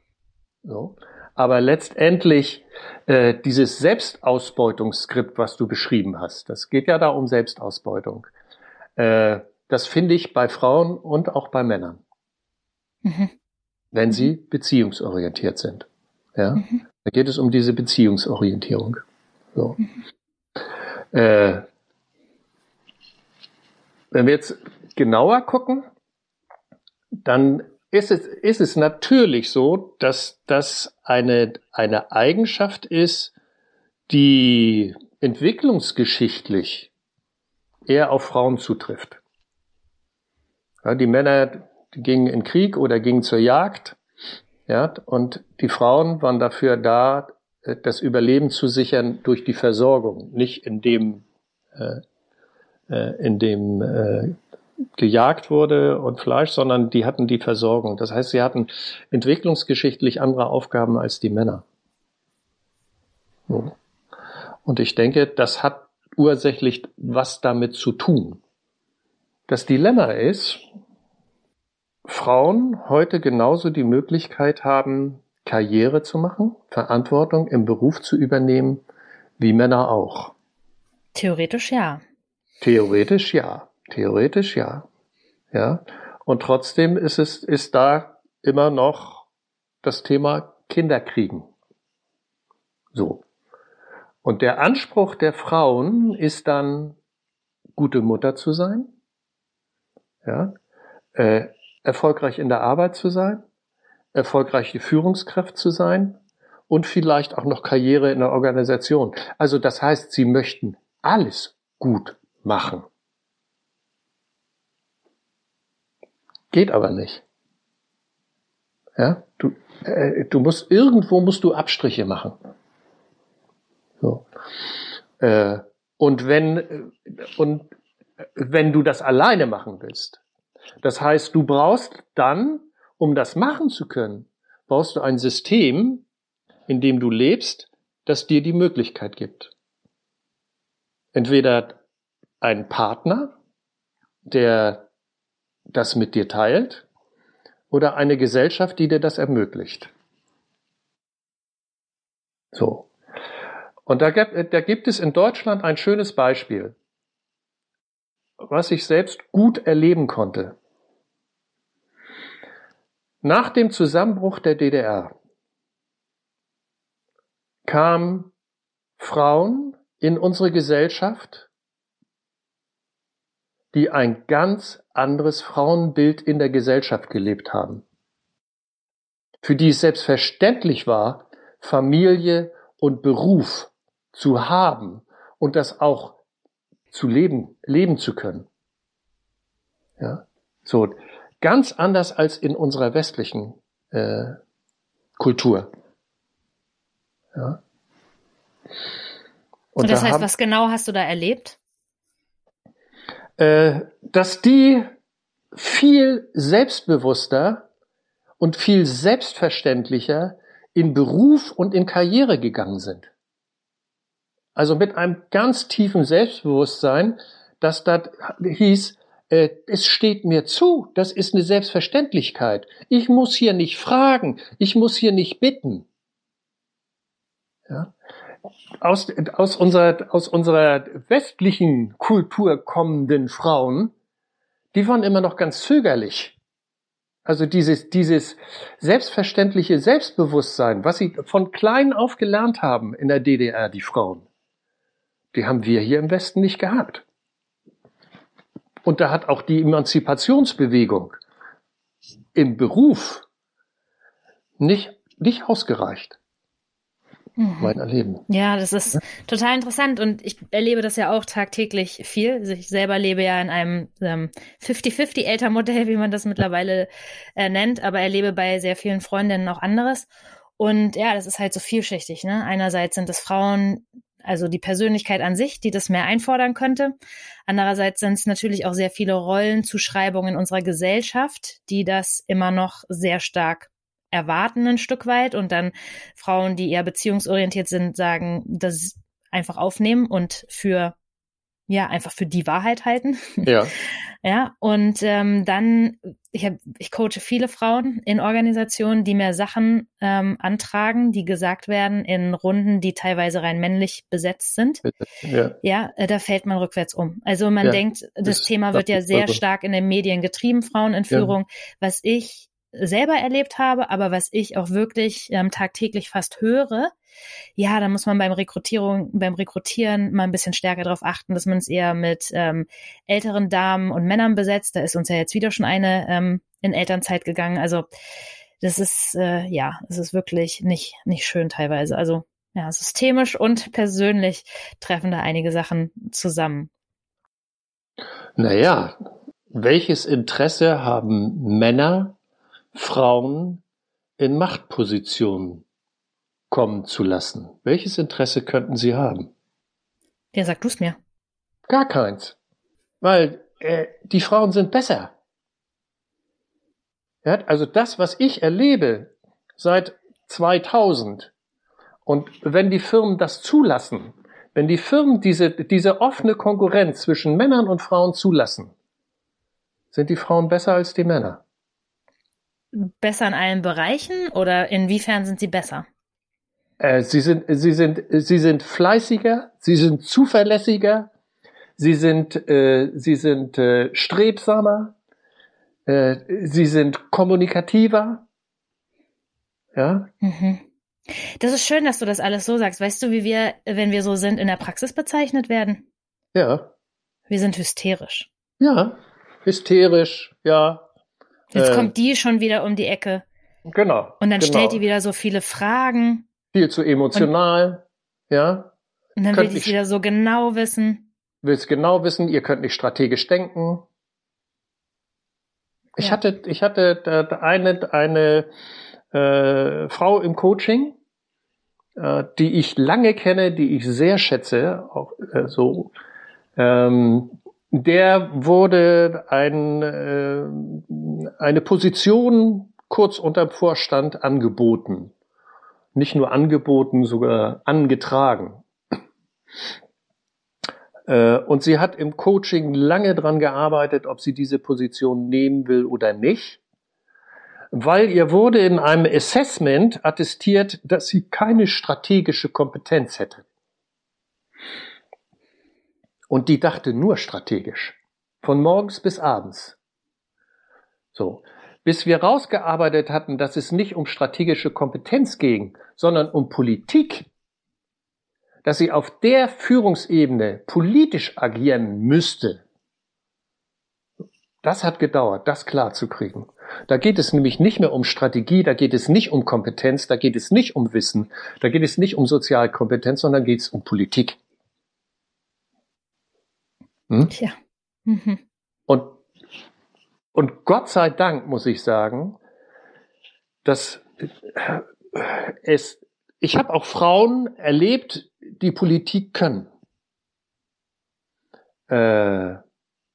So. Aber letztendlich äh, dieses Selbstausbeutungsskript, was du beschrieben hast, das geht ja da um Selbstausbeutung. Äh, das finde ich bei Frauen und auch bei Männern. Mhm. Wenn sie beziehungsorientiert sind. Ja? Mhm. Da geht es um diese Beziehungsorientierung. So. Mhm. Äh, wenn wir jetzt genauer gucken, dann ist es, ist es natürlich so, dass das eine, eine Eigenschaft ist, die entwicklungsgeschichtlich eher auf Frauen zutrifft. Ja, die Männer gingen in Krieg oder gingen zur Jagd, ja, und die Frauen waren dafür da, äh, das Überleben zu sichern durch die Versorgung, nicht in dem, äh, äh, in dem äh, gejagt wurde und Fleisch, sondern die hatten die Versorgung. Das heißt, sie hatten entwicklungsgeschichtlich andere Aufgaben als die Männer. Und ich denke, das hat ursächlich was damit zu tun. Das Dilemma ist, Frauen heute genauso die Möglichkeit haben, Karriere zu machen, Verantwortung im Beruf zu übernehmen, wie Männer auch. Theoretisch ja. Theoretisch ja. Theoretisch ja. Ja. Und trotzdem ist es, ist da immer noch das Thema Kinderkriegen. So. Und der Anspruch der Frauen ist dann, gute Mutter zu sein, ja, äh, erfolgreich in der Arbeit zu sein, erfolgreiche Führungskraft zu sein und vielleicht auch noch Karriere in der Organisation. Also das heißt, sie möchten alles gut machen. Geht aber nicht. Ja, du, äh, du musst irgendwo musst du Abstriche machen. So. Äh, und wenn und wenn du das alleine machen willst, das heißt, du brauchst dann, um das machen zu können, brauchst du ein System, in dem du lebst, das dir die Möglichkeit gibt. Entweder ein Partner, der das mit dir teilt oder eine Gesellschaft, die dir das ermöglicht. So. Und da gibt, da gibt es in Deutschland ein schönes Beispiel, was ich selbst gut erleben konnte. Nach dem Zusammenbruch der DDR kamen Frauen in unsere Gesellschaft, die ein ganz anderes Frauenbild in der Gesellschaft gelebt haben, für die es selbstverständlich war, Familie und Beruf zu haben und das auch zu leben, leben zu können. Ja, so ganz anders als in unserer westlichen äh, Kultur. Ja. Und, und das da heißt, haben, was genau hast du da erlebt? äh, dass die viel selbstbewusster und viel selbstverständlicher in Beruf und in Karriere gegangen sind. Also mit einem ganz tiefen Selbstbewusstsein, dass das hieß, äh, es steht mir zu, das ist eine Selbstverständlichkeit. Ich muss hier nicht fragen, ich muss hier nicht bitten. Ja? aus, aus, unserer, aus unserer westlichen Kultur kommenden Frauen, die waren immer noch ganz zögerlich. Also dieses, dieses selbstverständliche Selbstbewusstsein, was sie von klein auf gelernt haben in der DDR, die Frauen, die haben wir hier im Westen nicht gehabt. Und da hat auch die Emanzipationsbewegung im Beruf nicht, nicht ausgereicht mhm. mein Erleben. Ja, das ist ja? total interessant und ich erlebe das ja auch tagtäglich viel. Also ich selber lebe ja in einem ähm, 50-50 Elternmodell, wie man das mittlerweile äh, nennt, aber erlebe bei sehr vielen Freundinnen auch anderes. Und ja, das ist halt so vielschichtig. Ne? Einerseits sind es Frauen, also die Persönlichkeit an sich, die das mehr einfordern könnte. Andererseits sind es natürlich auch sehr viele Rollenzuschreibungen in unserer Gesellschaft, die das immer noch sehr stark erwarten ein Stück weit und dann Frauen, die eher beziehungsorientiert sind, sagen, das einfach aufnehmen und für ja einfach für die Wahrheit halten. (laughs) Ja. ja, und ähm, dann, ich, hab, ich coache viele Frauen in Organisationen, die mir Sachen ähm, antragen, die gesagt werden in Runden, die teilweise rein männlich besetzt sind. Ja, ja äh, da fällt man rückwärts um. Also man ja, denkt, das, das Thema wird ja sehr stark in den Medien getrieben, Frauenentführung, ja. was ich selber erlebt habe, aber was ich auch wirklich ähm, tagtäglich fast höre, ja, da muss man beim Rekrutierung, beim Rekrutieren mal ein bisschen stärker darauf achten, dass man es eher mit ähm, älteren Damen und Männern besetzt. Da ist uns ja jetzt wieder schon eine ähm, in Elternzeit gegangen. Also das ist äh, ja, es ist wirklich nicht nicht schön teilweise. Also ja, systemisch und persönlich treffen da einige Sachen zusammen. Naja, welches Interesse haben Männer Frauen in Machtpositionen kommen zu lassen. Welches Interesse könnten sie haben? Ja, sag du's mir. Gar keins. Weil äh, die Frauen sind besser. Ja, also das, was ich erlebe seit 2000 und wenn die Firmen das zulassen, wenn die Firmen diese, diese offene Konkurrenz zwischen Männern und Frauen zulassen, sind die Frauen besser als die Männer besser in allen Bereichen oder inwiefern sind sie besser? Äh, sie sind, sie sind, sie sind fleißiger, sie sind zuverlässiger, sie sind, äh, sie sind äh, strebsamer, äh, sie sind kommunikativer. Ja. Mhm. Das ist schön, dass du das alles so sagst. Weißt du, wie wir, wenn wir so sind, in der Praxis bezeichnet werden? Ja. Wir sind hysterisch. Ja, hysterisch, ja, Jetzt äh, kommt die schon wieder um die Ecke. Genau. Und dann genau. stellt die wieder so viele Fragen. Viel zu emotional, und, ja. Und dann will ich wieder so genau wissen. Willst genau wissen, ihr könnt nicht strategisch denken. Ich ja. hatte, ich hatte eine, eine äh, Frau im Coaching, äh, die ich lange kenne, die ich sehr schätze, auch äh, so. Ähm, der wurde ein, äh, eine Position kurz unterm Vorstand angeboten. Nicht nur angeboten, sogar angetragen. Äh, und sie hat im Coaching lange dran gearbeitet, ob sie diese Position nehmen will oder nicht, weil ihr wurde in einem Assessment attestiert, dass sie keine strategische Kompetenz hätte. Und die dachte nur strategisch. Von morgens bis abends. So. Bis wir rausgearbeitet hatten, dass es nicht um strategische Kompetenz ging, sondern um Politik. Dass sie auf der Führungsebene politisch agieren müsste. Das hat gedauert, das klar zu kriegen. Da geht es nämlich nicht mehr um Strategie, da geht es nicht um Kompetenz, da geht es nicht um Wissen, da geht es nicht um Sozialkompetenz, sondern geht es um Politik. Hm? Tja. Mhm. Und, und Gott sei Dank muss ich sagen, dass es, ich habe auch Frauen erlebt, die Politik können. Äh,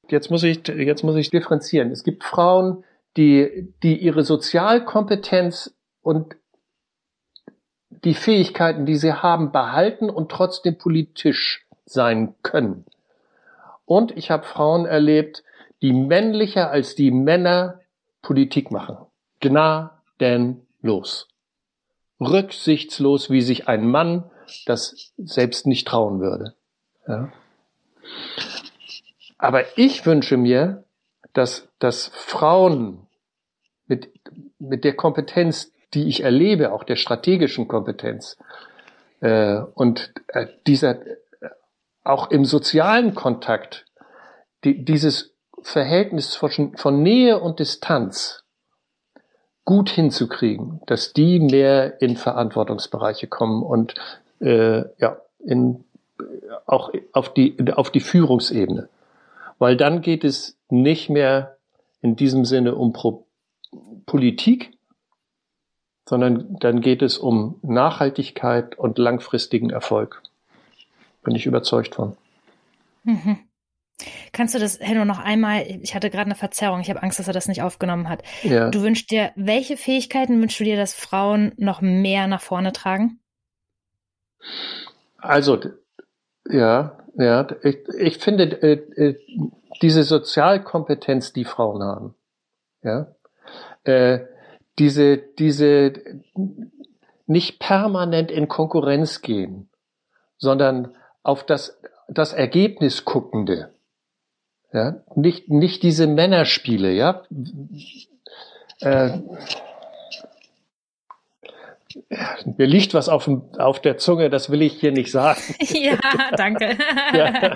jetzt muss ich, jetzt muss ich differenzieren. Es gibt Frauen, die, die ihre Sozialkompetenz und die Fähigkeiten, die sie haben, behalten und trotzdem politisch sein können. Und ich habe Frauen erlebt, die männlicher als die Männer Politik machen. Gnadenlos. Rücksichtslos, wie sich ein Mann das selbst nicht trauen würde. Ja. Aber ich wünsche mir, dass, dass Frauen mit, mit der Kompetenz, die ich erlebe, auch der strategischen Kompetenz äh, und äh, dieser auch im sozialen Kontakt die, dieses Verhältnis von, von Nähe und Distanz gut hinzukriegen, dass die mehr in Verantwortungsbereiche kommen und äh, ja in, auch auf die auf die Führungsebene, weil dann geht es nicht mehr in diesem Sinne um Pro Politik, sondern dann geht es um Nachhaltigkeit und langfristigen Erfolg. Bin ich überzeugt von. Mhm. Kannst du das, Henno, noch einmal, ich hatte gerade eine Verzerrung, ich habe Angst, dass er das nicht aufgenommen hat. Ja. Du wünschst dir, welche Fähigkeiten wünschst du dir, dass Frauen noch mehr nach vorne tragen? Also, ja, Ja, ich, ich finde äh, äh, diese Sozialkompetenz, die Frauen haben, ja, äh, diese diese nicht permanent in Konkurrenz gehen, sondern auf das das Ergebnis guckende, ja, nicht nicht diese Männerspiele, ja. Äh, mir liegt was auf, dem, auf der Zunge, das will ich hier nicht sagen. (laughs) ja, danke. (laughs) Ja.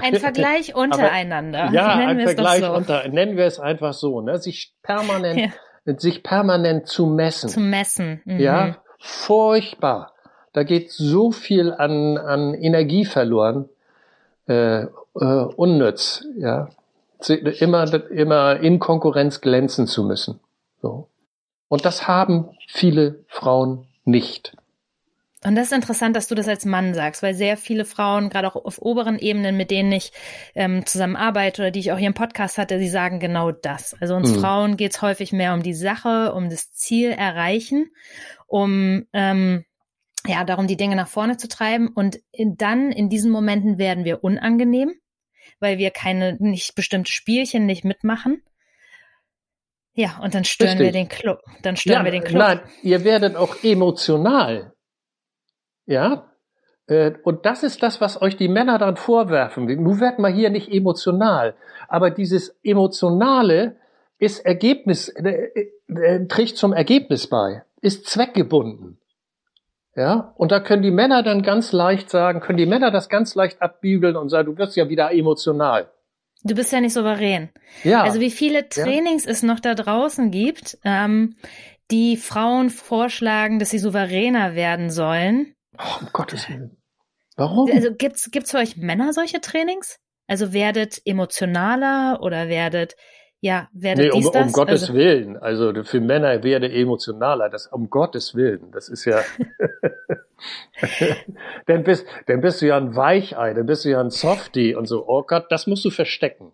Ein Vergleich untereinander. Aber, ja, nennen ein Vergleich so. unter, nennen wir es einfach so, ne? sich permanent, ja. sich permanent zu messen. Zu messen. Mhm. Ja, furchtbar. Da geht so viel an, an Energie verloren, äh, äh, unnütz, ja. Immer, immer in Konkurrenz glänzen zu müssen. So. Und das haben viele Frauen nicht. Und das ist interessant, dass du das als Mann sagst, weil sehr viele Frauen, gerade auch auf oberen Ebenen, mit denen ich ähm, zusammenarbeite oder die ich auch hier im Podcast hatte, sie sagen genau das. Also uns mhm. Frauen geht es häufig mehr um die Sache, um das Ziel erreichen, um ähm, ja darum, die Dinge nach vorne zu treiben. Und in, dann in diesen Momenten werden wir unangenehm, weil wir keine nicht bestimmte Spielchen nicht mitmachen. Ja, und dann stören Richtig. wir den Club. Dann stören ja, wir den Club. Nein, ihr werdet auch emotional. Ja? Äh, und das ist das, was euch die Männer dann vorwerfen. Nun werdet mal hier nicht emotional. Aber dieses Emotionale ist Ergebnis, äh, äh, trägt zum Ergebnis bei, ist zweckgebunden. Ja, und da können die Männer dann ganz leicht sagen, können die Männer das ganz leicht abbügeln und sagen, du wirst ja wieder emotional. Du bist ja nicht souverän. Ja. Also wie viele Trainings ja. es noch da draußen gibt, ähm, die Frauen vorschlagen, dass sie souveräner werden sollen. Oh, um Gottes Willen. Warum? Also gibt's gibt's für euch Männer solche Trainings? Also werdet emotionaler oder werdet ja, werdet nee, um, dies, das? um Gottes also, Willen. Also für Männer werde emotionaler. Das um Gottes Willen. Das ist ja. (laughs) dann bist, dann bist du ja ein Weichei, dann bist du ja ein Softie und so. Oh Gott, das musst du verstecken.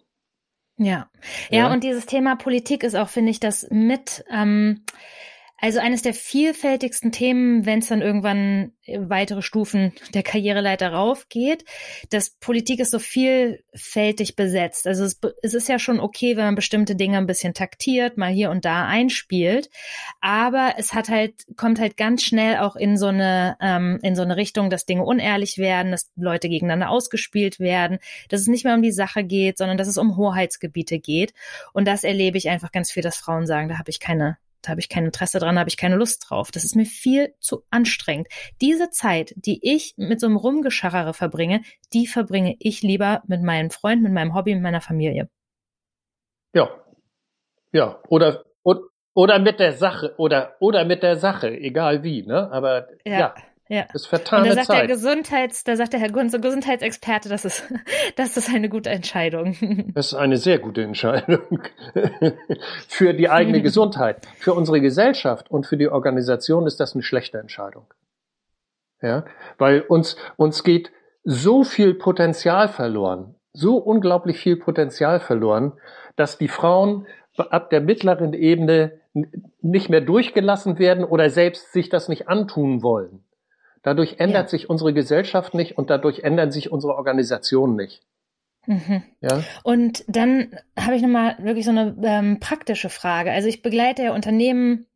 Ja. ja, ja. Und dieses Thema Politik ist auch, finde ich, das mit. Ähm, also eines der vielfältigsten Themen, wenn es dann irgendwann weitere Stufen der Karriereleiter raufgeht, dass Politik ist so vielfältig besetzt. Also es, es, ist ja schon okay, wenn man bestimmte Dinge ein bisschen taktiert, mal hier und da einspielt, aber es hat halt kommt halt ganz schnell auch in so eine ähm, in so eine Richtung, dass Dinge unehrlich werden, dass Leute gegeneinander ausgespielt werden, dass es nicht mehr um die Sache geht, sondern dass es um Hoheitsgebiete geht. Und das erlebe ich einfach ganz viel, dass Frauen sagen, da habe ich keine da habe ich kein Interesse dran, da habe ich keine Lust drauf. Das ist mir viel zu anstrengend. Diese Zeit, die ich mit so einem Rumgescharre verbringe, die verbringe ich lieber mit meinem Freund, mit meinem Hobby, mit meiner Familie. Ja. Ja. Oder, oder mit der Sache, oder, oder mit der Sache, egal wie, ne? Aber ja. ja. Ja. Das ist vertane Und da sagt Zeit. der Gesundheits, da sagt der Herr Gunz, Gesundheitsexperte, das ist, (laughs) das ist eine gute Entscheidung. (laughs) Das ist eine sehr gute Entscheidung. (laughs) für die eigene Gesundheit. Für unsere Gesellschaft und für die Organisation ist das eine schlechte Entscheidung. Ja, weil uns, uns geht so viel Potenzial verloren, so unglaublich viel Potenzial verloren, dass die Frauen ab der mittleren Ebene nicht mehr durchgelassen werden oder selbst sich das nicht antun wollen. Dadurch ändert ja. sich unsere Gesellschaft nicht und dadurch ändern sich unsere Organisationen nicht. Mhm. Ja? Und dann habe ich nochmal wirklich so eine ähm, praktische Frage. Also ich begleite ja Unternehmen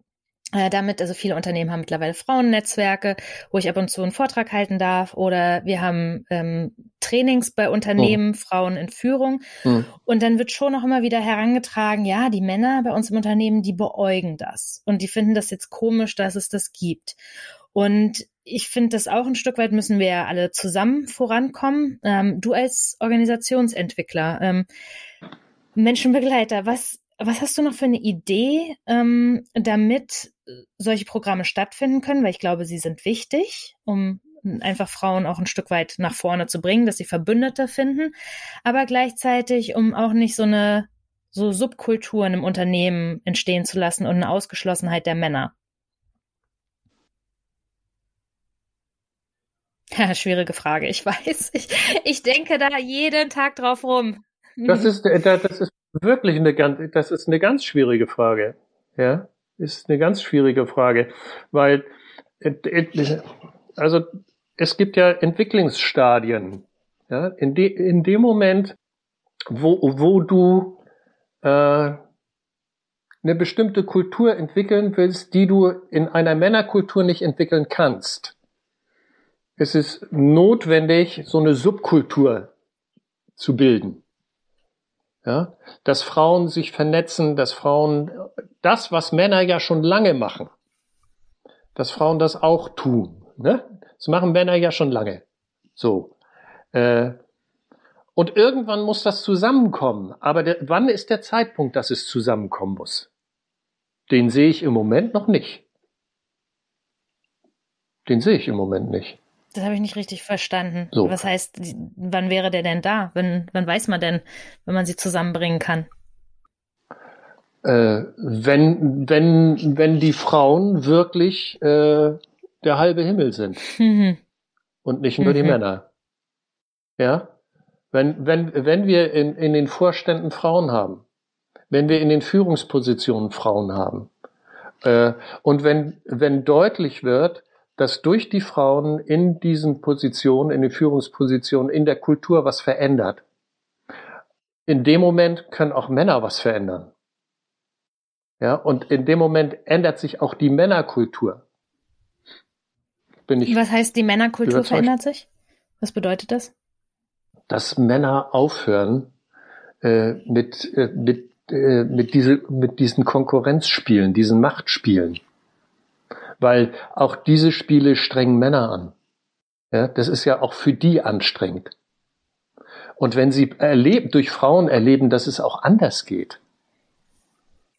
äh, damit, also viele Unternehmen haben mittlerweile Frauennetzwerke, wo ich ab und zu einen Vortrag halten darf. Oder wir haben ähm, Trainings bei Unternehmen, oh. Frauen in Führung. Mhm. Und dann wird schon noch immer wieder herangetragen, ja, die Männer bei uns im Unternehmen, die beäugen das. Und die finden das jetzt komisch, dass es das gibt. Und ich finde das auch ein Stück weit müssen wir ja alle zusammen vorankommen. Ähm, du als Organisationsentwickler, ähm, Menschenbegleiter, was, was hast du noch für eine Idee, ähm, damit solche Programme stattfinden können? Weil ich glaube, sie sind wichtig, um einfach Frauen auch ein Stück weit nach vorne zu bringen, dass sie Verbündete finden, aber gleichzeitig, um auch nicht so eine so Subkulturen im Unternehmen entstehen zu lassen und eine Ausgeschlossenheit der Männer. (laughs) schwierige Frage. Ich weiß. Ich, ich denke da jeden Tag drauf rum. Das ist, äh, das ist wirklich eine ganz, das ist eine ganz schwierige Frage. Ja, ist eine ganz schwierige Frage, weil, äh, äh, also, es gibt ja Entwicklungsstadien. Ja, in, de, in dem Moment, wo, wo du äh, eine bestimmte Kultur entwickeln willst, die du in einer Männerkultur nicht entwickeln kannst, ist es notwendig, so eine Subkultur zu bilden. Ja, dass Frauen sich vernetzen, dass Frauen das, was Männer ja schon lange machen, dass Frauen das auch tun. Ne? Das machen Männer ja schon lange. So. Äh, und irgendwann muss das zusammenkommen. Aber der, wann ist der Zeitpunkt, dass es zusammenkommen muss? Den sehe ich im Moment noch nicht. Den sehe ich im Moment nicht. Das habe ich nicht richtig verstanden. So. Was heißt, wann wäre der denn da? Wann, wann weiß man denn, wenn man sie zusammenbringen kann? Äh, wenn, wenn, wenn die Frauen wirklich äh, der halbe Himmel sind mhm. und nicht nur mhm. die Männer. Ja? Wenn, wenn, wenn wir in, in den Vorständen Frauen haben, wenn wir in den Führungspositionen Frauen haben, äh, und wenn, wenn deutlich wird, dass durch die Frauen in diesen Positionen, in den Führungspositionen, in der Kultur was verändert. In dem Moment können auch Männer was verändern. Ja, und in dem Moment ändert sich auch die Männerkultur. Bin ich was heißt, die Männerkultur überzeugt? verändert sich? Was bedeutet das? Dass Männer aufhören, äh, mit, äh, mit, äh, mit, diese, mit diesen Konkurrenzspielen, diesen Machtspielen weil auch diese Spiele strengen Männer an. Ja, das ist ja auch für die anstrengend. Und wenn sie erleben, durch Frauen erleben, dass es auch anders geht,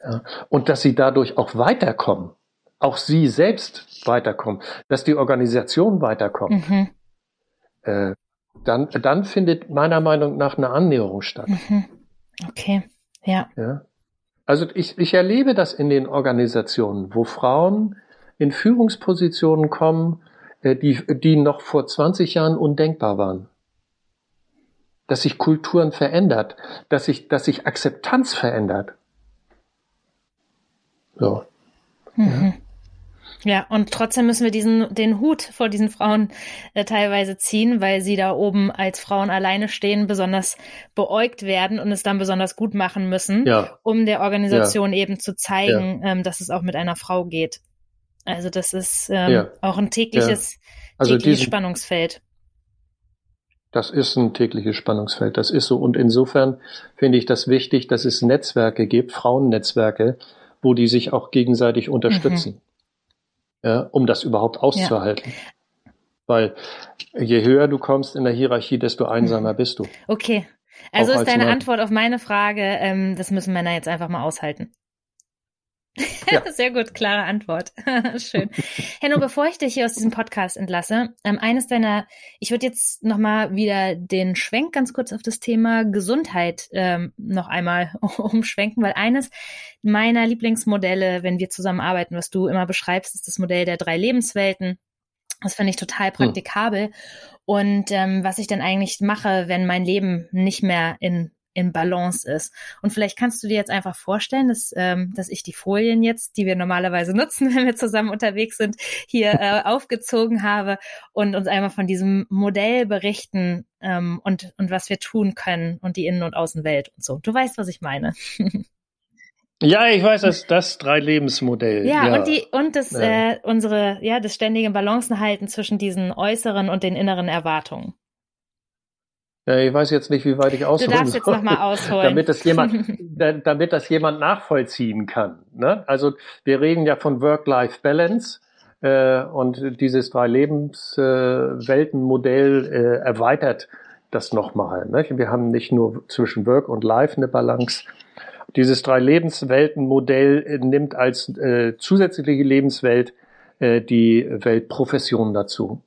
ja, und dass sie dadurch auch weiterkommen, auch sie selbst weiterkommen, dass die Organisation weiterkommt, mhm. äh, dann, dann findet meiner Meinung nach eine Annäherung statt. Mhm. Okay, ja. ja. Also ich, ich erlebe das in den Organisationen, wo Frauen in Führungspositionen kommen, äh, die, die noch vor 20 Jahren undenkbar waren. Dass sich Kulturen verändert, dass sich, dass sich Akzeptanz verändert. So. Mhm. Ja. ja. und trotzdem müssen wir diesen, den Hut vor diesen Frauen äh, teilweise ziehen, weil sie da oben als Frauen alleine stehen, besonders beäugt werden und es dann besonders gut machen müssen, ja. um der Organisation ja. eben zu zeigen, ähm, dass es auch mit einer Frau geht. Also das ist ähm, ja. auch ein tägliches, ja. also tägliches diesen, Spannungsfeld. Das ist ein tägliches Spannungsfeld, das ist so. Und insofern finde ich das wichtig, dass es Netzwerke gibt, Frauennetzwerke, wo die sich auch gegenseitig unterstützen, mhm. ja, um das überhaupt auszuhalten. Weil je höher du kommst in der Hierarchie, desto einsamer mhm. bist du. Okay. Also auch ist deine Antwort auf meine Frage, ähm, das müssen Männer jetzt einfach mal aushalten. Ja. (laughs) Sehr gut, klare Antwort. (laughs) Schön. Henno, bevor ich dich hier aus diesem Podcast entlasse, ähm, eines deiner, ich würde jetzt nochmal wieder den Schwenk ganz kurz auf das Thema Gesundheit ähm, noch einmal (laughs) umschwenken, weil eines meiner Lieblingsmodelle, wenn wir zusammenarbeiten, was du immer beschreibst, ist das Modell der drei Lebenswelten. Das finde ich total hm. praktikabel. Hm. Und ähm, was ich dann eigentlich mache, wenn mein Leben nicht mehr in in Balance ist. Und vielleicht kannst du dir jetzt einfach vorstellen, dass, ähm, dass ich die Folien jetzt, die wir normalerweise (laughs) nutzen, wenn wir zusammen unterwegs sind, hier (laughs) äh, aufgezogen habe und uns einmal von diesem Modell berichten ähm, und, und was wir tun können und die Innen- und Außenwelt und so. Du weißt, was ich meine. (laughs) Ja, ich weiß, das das drei Lebensmodell. Ja, ja, und die und das ja. äh, unsere ja das ständige Balancenhalten zwischen diesen äußeren und den inneren Erwartungen. Ja, ich weiß jetzt nicht, wie weit ich ausholen Du darfst jetzt nochmal ausholen. damit das jemand, (laughs) damit das jemand nachvollziehen kann. Ne? Also wir reden ja von Work-Life-Balance äh, und dieses drei Lebensweltenmodell äh, erweitert das nochmal. Ne? Wir haben nicht nur zwischen Work und Life eine Balance. Dieses drei Lebensweltenmodell äh, nimmt als äh, zusätzliche Lebenswelt äh, die Welt Profession dazu.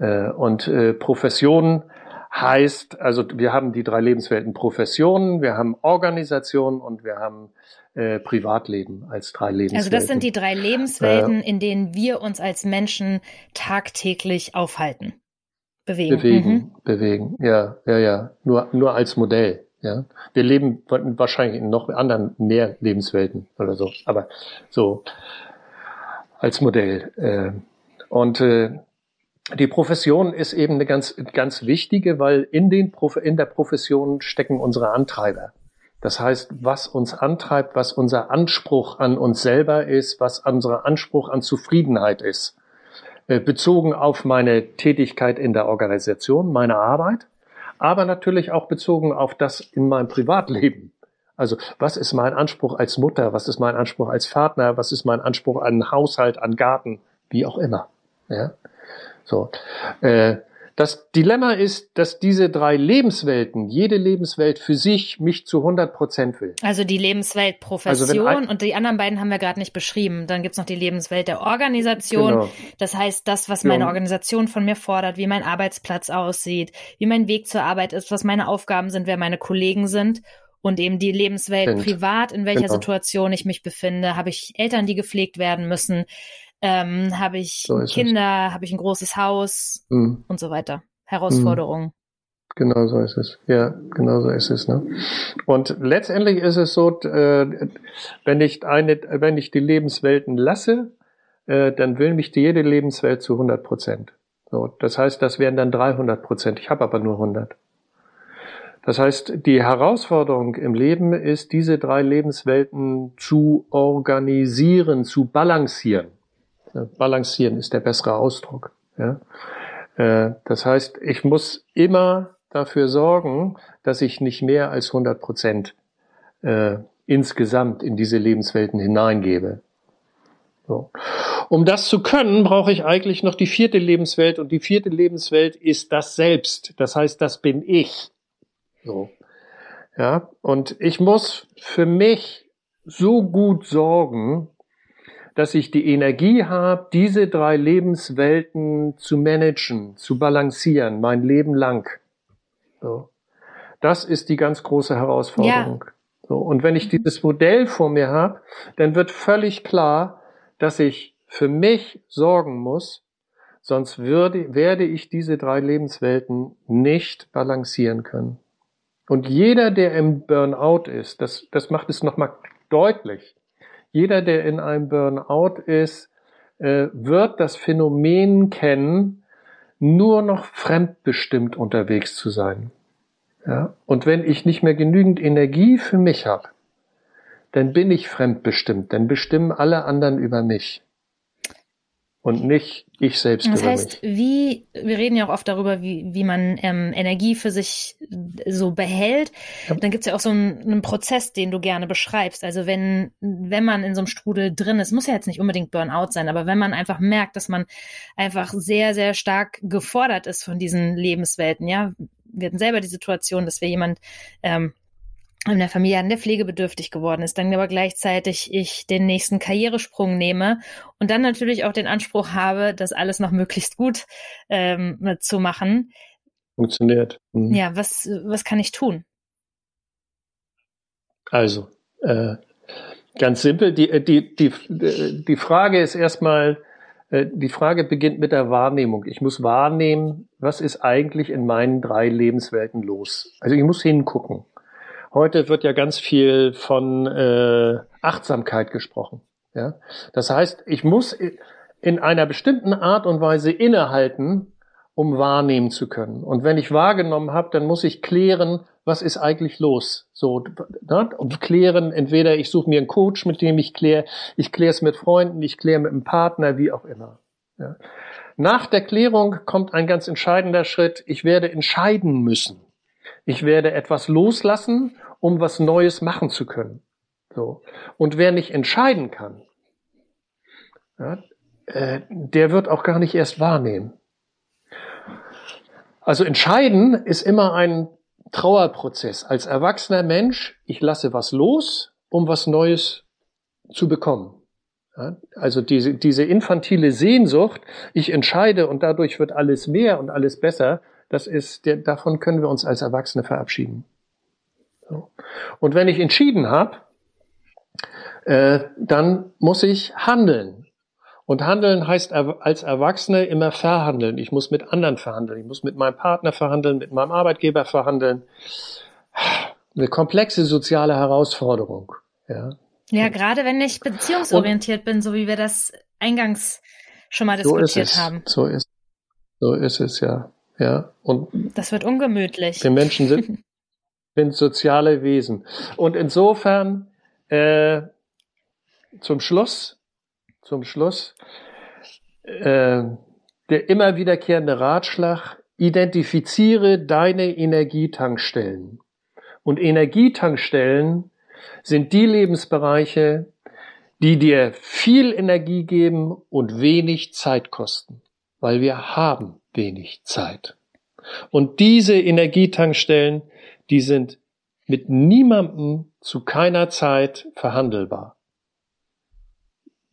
Äh, und äh, Professionen heißt, also wir haben die drei Lebenswelten Professionen, wir haben Organisation und wir haben äh, Privatleben als drei Lebenswelten. Also das sind die drei Lebenswelten, äh, in denen wir uns als Menschen tagtäglich aufhalten. Bewegen. Bewegen, mhm. bewegen, ja, ja, ja. Nur, nur als Modell. Ja, wir leben wahrscheinlich in noch anderen mehr Lebenswelten oder so, aber so als Modell. Äh, und äh, die Profession ist eben eine ganz, ganz wichtige, weil in, den, in der Profession stecken unsere Antreiber. Das heißt, was uns antreibt, was unser Anspruch an uns selber ist, was unser Anspruch an Zufriedenheit ist. Äh, bezogen auf meine Tätigkeit in der Organisation, meine Arbeit, aber natürlich auch bezogen auf das in meinem Privatleben. Also was ist mein Anspruch als Mutter, was ist mein Anspruch als Vater, was ist mein Anspruch an Haushalt, an Garten, wie auch immer. Ja? So. Äh, das Dilemma ist, dass diese drei Lebenswelten, jede Lebenswelt für sich mich zu 100 Prozent will. Also die Lebenswelt Profession also und die anderen beiden haben wir gerade nicht beschrieben. Dann gibt's noch die Lebenswelt der Organisation. Genau. Das heißt, das, was meine Organisation von mir fordert, wie mein Arbeitsplatz aussieht, wie mein Weg zur Arbeit ist, was meine Aufgaben sind, wer meine Kollegen sind und eben die Lebenswelt sind. privat, in welcher genau. Situation ich mich befinde. Habe ich Eltern, die gepflegt werden müssen? Ähm, habe ich so Kinder, habe ich ein großes Haus mhm. und so weiter. Herausforderungen. Mhm. Genau so ist es. Ja, genau so ist es. Ne? Und letztendlich ist es so, äh, wenn ich eine, wenn ich die Lebenswelten lasse, äh, dann will mich die jede Lebenswelt zu 100 Prozent. So, das heißt, das wären dann 300 Prozent. Ich habe aber nur 100. Das heißt, die Herausforderung im Leben ist, diese drei Lebenswelten zu organisieren, zu balancieren. Balancieren ist der bessere Ausdruck. Ja? Äh, das heißt, ich muss immer dafür sorgen, dass ich nicht mehr als 100 Prozent äh, insgesamt in diese Lebenswelten hineingebe. So. Um das zu können, brauche ich eigentlich noch die vierte Lebenswelt und die vierte Lebenswelt ist das Selbst. Das heißt, das bin ich. So. Ja, und ich muss für mich so gut sorgen, dass ich die Energie habe, diese drei Lebenswelten zu managen, zu balancieren, mein Leben lang. So. Das ist die ganz große Herausforderung. Ja. So. Und wenn ich dieses Modell vor mir habe, dann wird völlig klar, dass ich für mich sorgen muss, sonst würde, werde ich diese drei Lebenswelten nicht balancieren können. Und jeder, der im Burnout ist, das, das macht es nochmal deutlich. Jeder, der in einem Burnout ist, äh, wird das Phänomen kennen, nur noch fremdbestimmt unterwegs zu sein. Ja? Und wenn ich nicht mehr genügend Energie für mich habe, dann bin ich fremdbestimmt, dann bestimmen alle anderen über mich und nicht ich selbst. Das heißt, mich. wie, wir reden ja auch oft darüber, wie, wie man ähm, Energie für sich so behält. Ja. Dann gibt's ja auch so einen, einen, Prozess, den du gerne beschreibst. Also wenn, wenn man in so einem Strudel drin ist, muss ja jetzt nicht unbedingt Burnout sein, aber wenn man einfach merkt, dass man einfach sehr, sehr stark gefordert ist von diesen Lebenswelten, ja. Wir hatten selber die Situation, dass wir jemand ähm, in der Familie an der pflegebedürftig geworden ist, dann aber gleichzeitig ich den nächsten Karrieresprung nehme und dann natürlich auch den Anspruch habe, das alles noch möglichst gut ähm, zu machen. Funktioniert. Mhm. Ja, was, was kann ich tun? Also, äh, ganz simpel, die, die, die, die Frage ist erstmal, äh, die Frage beginnt mit der Wahrnehmung. Ich muss wahrnehmen, was ist eigentlich in meinen drei Lebenswelten los. Also ich muss hingucken. Heute wird ja ganz viel von äh, Achtsamkeit gesprochen. Ja? Das heißt, ich muss in einer bestimmten Art und Weise innehalten, um wahrnehmen zu können. Und wenn ich wahrgenommen habe, dann muss ich klären, was ist eigentlich los? So, ne? und klären, entweder ich suche mir einen Coach, mit dem ich kläre, ich kläre es mit Freunden, ich kläre mit einem Partner, wie auch immer. Ja? Nach der Klärung kommt ein ganz entscheidender Schritt. Ich werde entscheiden müssen. Ich werde etwas loslassen, um was Neues machen zu können. So. Und wer nicht entscheiden kann, ja, äh, der wird auch gar nicht erst wahrnehmen. Also entscheiden ist immer ein Trauerprozess. Als erwachsener Mensch, ich lasse was los, um was Neues zu bekommen. Ja, also diese, diese infantile Sehnsucht, ich entscheide und dadurch wird alles mehr und alles besser, das ist, der, davon können wir uns als Erwachsene verabschieden. Und wenn ich entschieden habe, äh, dann muss ich handeln. Und handeln heißt als Erwachsene immer verhandeln. Ich muss mit anderen verhandeln. Ich muss mit meinem Partner verhandeln, mit meinem Arbeitgeber verhandeln. Eine komplexe soziale Herausforderung. Ja, ja gerade wenn ich beziehungsorientiert Und, bin, so wie wir das eingangs schon mal diskutiert so haben. So ist So ist es ja. Ja. Und das wird ungemütlich. Wir Menschen sind, (laughs) sind soziale Wesen. Und insofern äh, zum Schluss, zum Schluss, äh, der immer wiederkehrende Ratschlag, identifiziere deine Energietankstellen. Und Energietankstellen sind die Lebensbereiche, die dir viel Energie geben und wenig Zeit kosten, weil wir haben wenig Zeit. Und diese Energietankstellen, die sind mit niemandem zu keiner Zeit verhandelbar.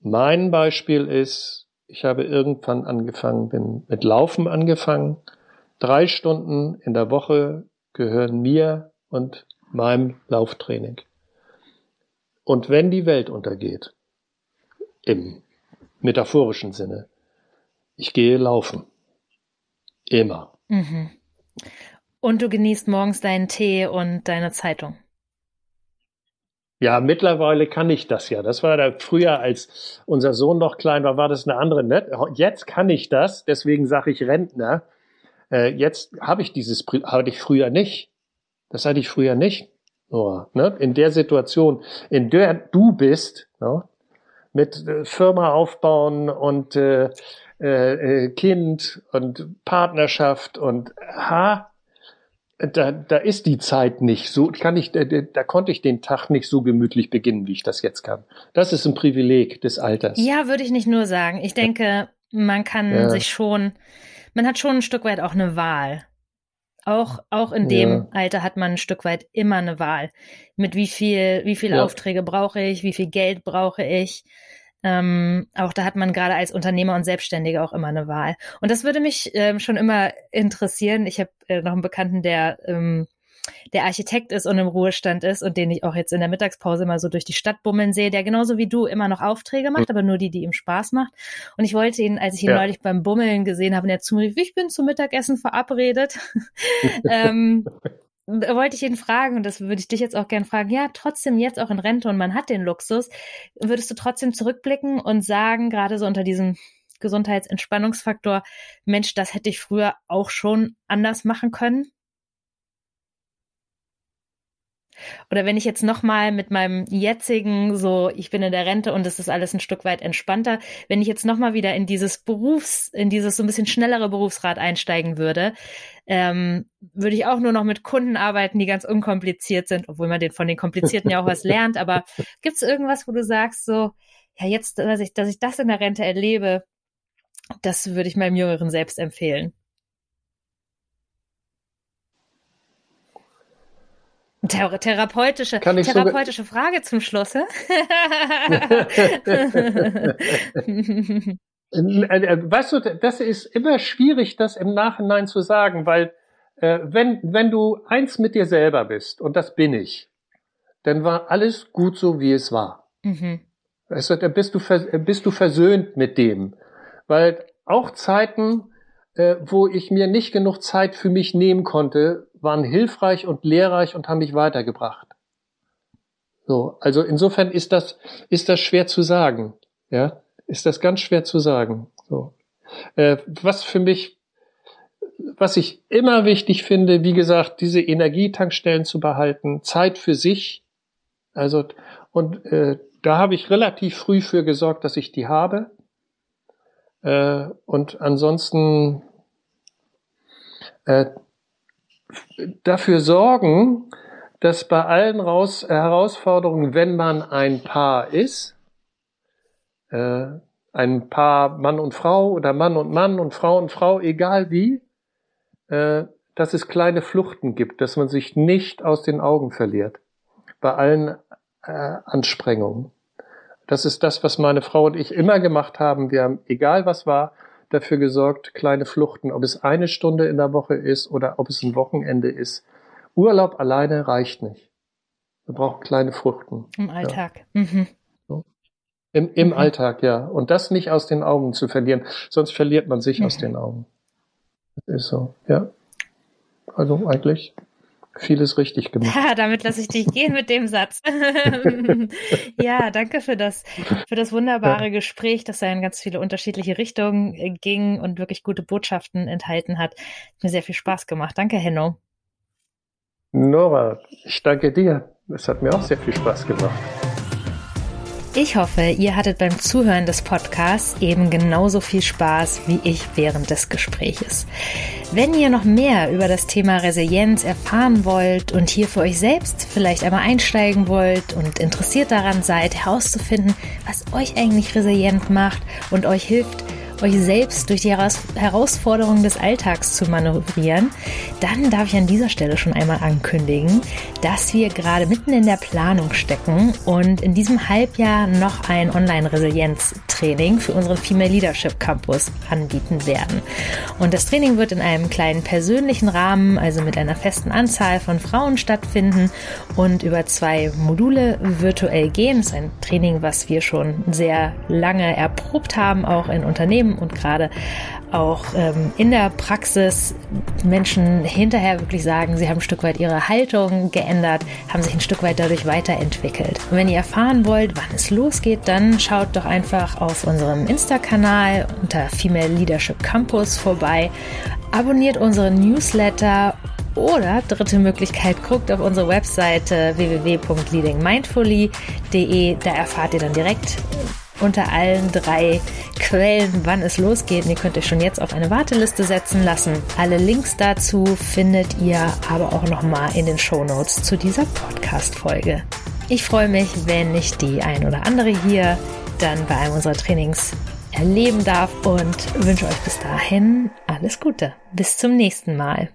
Mein Beispiel ist, ich habe irgendwann angefangen, bin mit Laufen angefangen. Drei Stunden in der Woche gehören mir und meinem Lauftraining. Und wenn die Welt untergeht, im metaphorischen Sinne, ich gehe laufen. Immer. Mhm. Und du genießt morgens deinen Tee und deine Zeitung. Ja, mittlerweile kann ich das ja. Das war da früher, als unser Sohn noch klein war, war das eine andere. Ne? Jetzt kann ich das, deswegen sage ich Rentner. Äh, jetzt habe ich dieses, hatte ich früher nicht. Das hatte ich früher nicht. Nur, ne? In der Situation, in der du bist, ne? mit äh, Firma aufbauen und äh, äh, äh, Kind und Partnerschaft und ha, da, da ist die Zeit nicht so, kann ich, da, da konnte ich den Tag nicht so gemütlich beginnen, wie ich das jetzt kann. Das ist ein Privileg des Alters. Ja, würde ich nicht nur sagen. Ich denke, man kann ja. sich schon, man hat schon ein Stück weit auch eine Wahl. Auch, auch in dem ja. Alter hat man ein Stück weit immer eine Wahl. Mit wie viel, wie viele ja. Aufträge brauche ich, wie viel Geld brauche ich. Ähm, auch da hat man gerade als Unternehmer und Selbstständiger auch immer eine Wahl. Und das würde mich ähm, schon immer interessieren. Ich habe äh, noch einen Bekannten, der ähm, der Architekt ist und im Ruhestand ist und den ich auch jetzt in der Mittagspause immer so durch die Stadt bummeln sehe, der genauso wie du immer noch Aufträge macht, aber nur die, die ihm Spaß macht. Und ich wollte ihn, als ich ihn ja. neulich beim Bummeln gesehen habe, und er zu mir ich bin zum Mittagessen verabredet, (laughs) ähm, wollte ich ihn fragen, und das würde ich dich jetzt auch gern fragen, ja, trotzdem jetzt auch in Rente und man hat den Luxus, würdest du trotzdem zurückblicken und sagen, gerade so unter diesem Gesundheitsentspannungsfaktor, Mensch, das hätte ich früher auch schon anders machen können? Oder wenn ich jetzt nochmal mit meinem jetzigen, so, ich bin in der Rente und es ist alles ein Stück weit entspannter, wenn ich jetzt nochmal wieder in dieses Berufs, in dieses so ein bisschen schnellere Berufsrad einsteigen würde, ähm, würde ich auch nur noch mit Kunden arbeiten, die ganz unkompliziert sind, obwohl man den von den komplizierten ja auch was (laughs) lernt. Aber gibt es irgendwas, wo du sagst, so, ja, jetzt, dass ich, dass ich das in der Rente erlebe, das würde ich meinem Jüngeren selbst empfehlen. Thera therapeutische, therapeutische Frage zum Schluss. (laughs) weißt du, das ist immer schwierig, das im Nachhinein zu sagen, weil äh, wenn, wenn du eins mit dir selber bist, und das bin ich, dann war alles gut so, wie es war. Mhm. Weißt du, dann bist du, bist du versöhnt mit dem. Weil auch Zeiten, äh, wo ich mir nicht genug Zeit für mich nehmen konnte, waren hilfreich und lehrreich und haben mich weitergebracht. So, also insofern ist das, ist das schwer zu sagen. Ja, ist das ganz schwer zu sagen. So. Äh, was für mich, was ich immer wichtig finde, wie gesagt, diese Energietankstellen zu behalten, Zeit für sich. Also, und äh, da habe ich relativ früh für gesorgt, dass ich die habe. Äh, und ansonsten äh, dafür sorgen, dass bei allen Raus Herausforderungen, wenn man ein Paar ist, äh, ein Paar Mann und Frau oder Mann und Mann und Frau und Frau, egal wie, äh, dass es kleine Fluchten gibt, dass man sich nicht aus den Augen verliert bei allen äh, Anstrengungen. Das ist das, was meine Frau und ich immer gemacht haben. Wir haben, egal was war, dafür gesorgt, kleine Fluchten, ob es eine Stunde in der Woche ist oder ob es ein Wochenende ist. Urlaub alleine reicht nicht. Wir brauchen kleine Fruchten. Im Alltag. Ja. Mhm. So. Im, im mhm. Alltag, ja. Und das nicht aus den Augen zu verlieren, sonst verliert man sich mhm. aus den Augen. Das ist so, ja. Also eigentlich vieles richtig gemacht. Ja, damit lasse ich dich gehen mit dem Satz. (laughs) ja, danke für das, für das wunderbare. Gespräch, das ja in ganz viele unterschiedliche Richtungen äh, ging und wirklich gute Botschaften enthalten hat. Hat mir sehr viel Spaß gemacht. Danke, Henno. Nora, ich danke dir. Es hat mir auch sehr viel Spaß gemacht. Ich hoffe, ihr hattet beim Zuhören des Podcasts eben genauso viel Spaß wie ich während des Gespräches. Wenn ihr noch mehr über das Thema Resilienz erfahren wollt und hier für euch selbst vielleicht einmal einsteigen wollt und interessiert daran seid, herauszufinden, was euch eigentlich resilient macht und euch hilft, euch selbst durch die Herausforderungen des Alltags zu manövrieren, dann darf ich an dieser Stelle schon einmal ankündigen, dass wir gerade mitten in der Planung stecken und in diesem Halbjahr noch ein Online-Resilienz-Training für unseren Female Leadership Campus anbieten werden. Und das Training wird in einem kleinen persönlichen Rahmen, also mit einer festen Anzahl von Frauen stattfinden und über zwei Module virtuell gehen. Das ist ein Training, was wir schon sehr lange erprobt haben, auch in Unternehmen Unternehmen und gerade auch ähm, in der Praxis Menschen hinterher wirklich sagen, sie haben ein Stück weit ihre Haltung geändert, haben sich ein Stück weit dadurch weiterentwickelt. Und wenn ihr erfahren wollt, wann es losgeht, dann schaut doch einfach auf unserem Insta-Kanal unter Female Leadership Campus vorbei, abonniert unseren Newsletter oder dritte Möglichkeit, guckt auf unsere Webseite www.leadingmindfully.de. Da erfahrt ihr dann direkt unter allen drei Quellen, wann es losgeht. Und ihr könnt euch schon jetzt auf eine Warteliste setzen lassen. Alle Links dazu findet ihr aber auch nochmal in den Show Notes zu dieser Podcast-Folge. Ich freue mich, wenn ich die ein oder andere hier dann bei einem unserer Trainings erleben darf und wünsche euch bis dahin alles Gute. Bis zum nächsten Mal.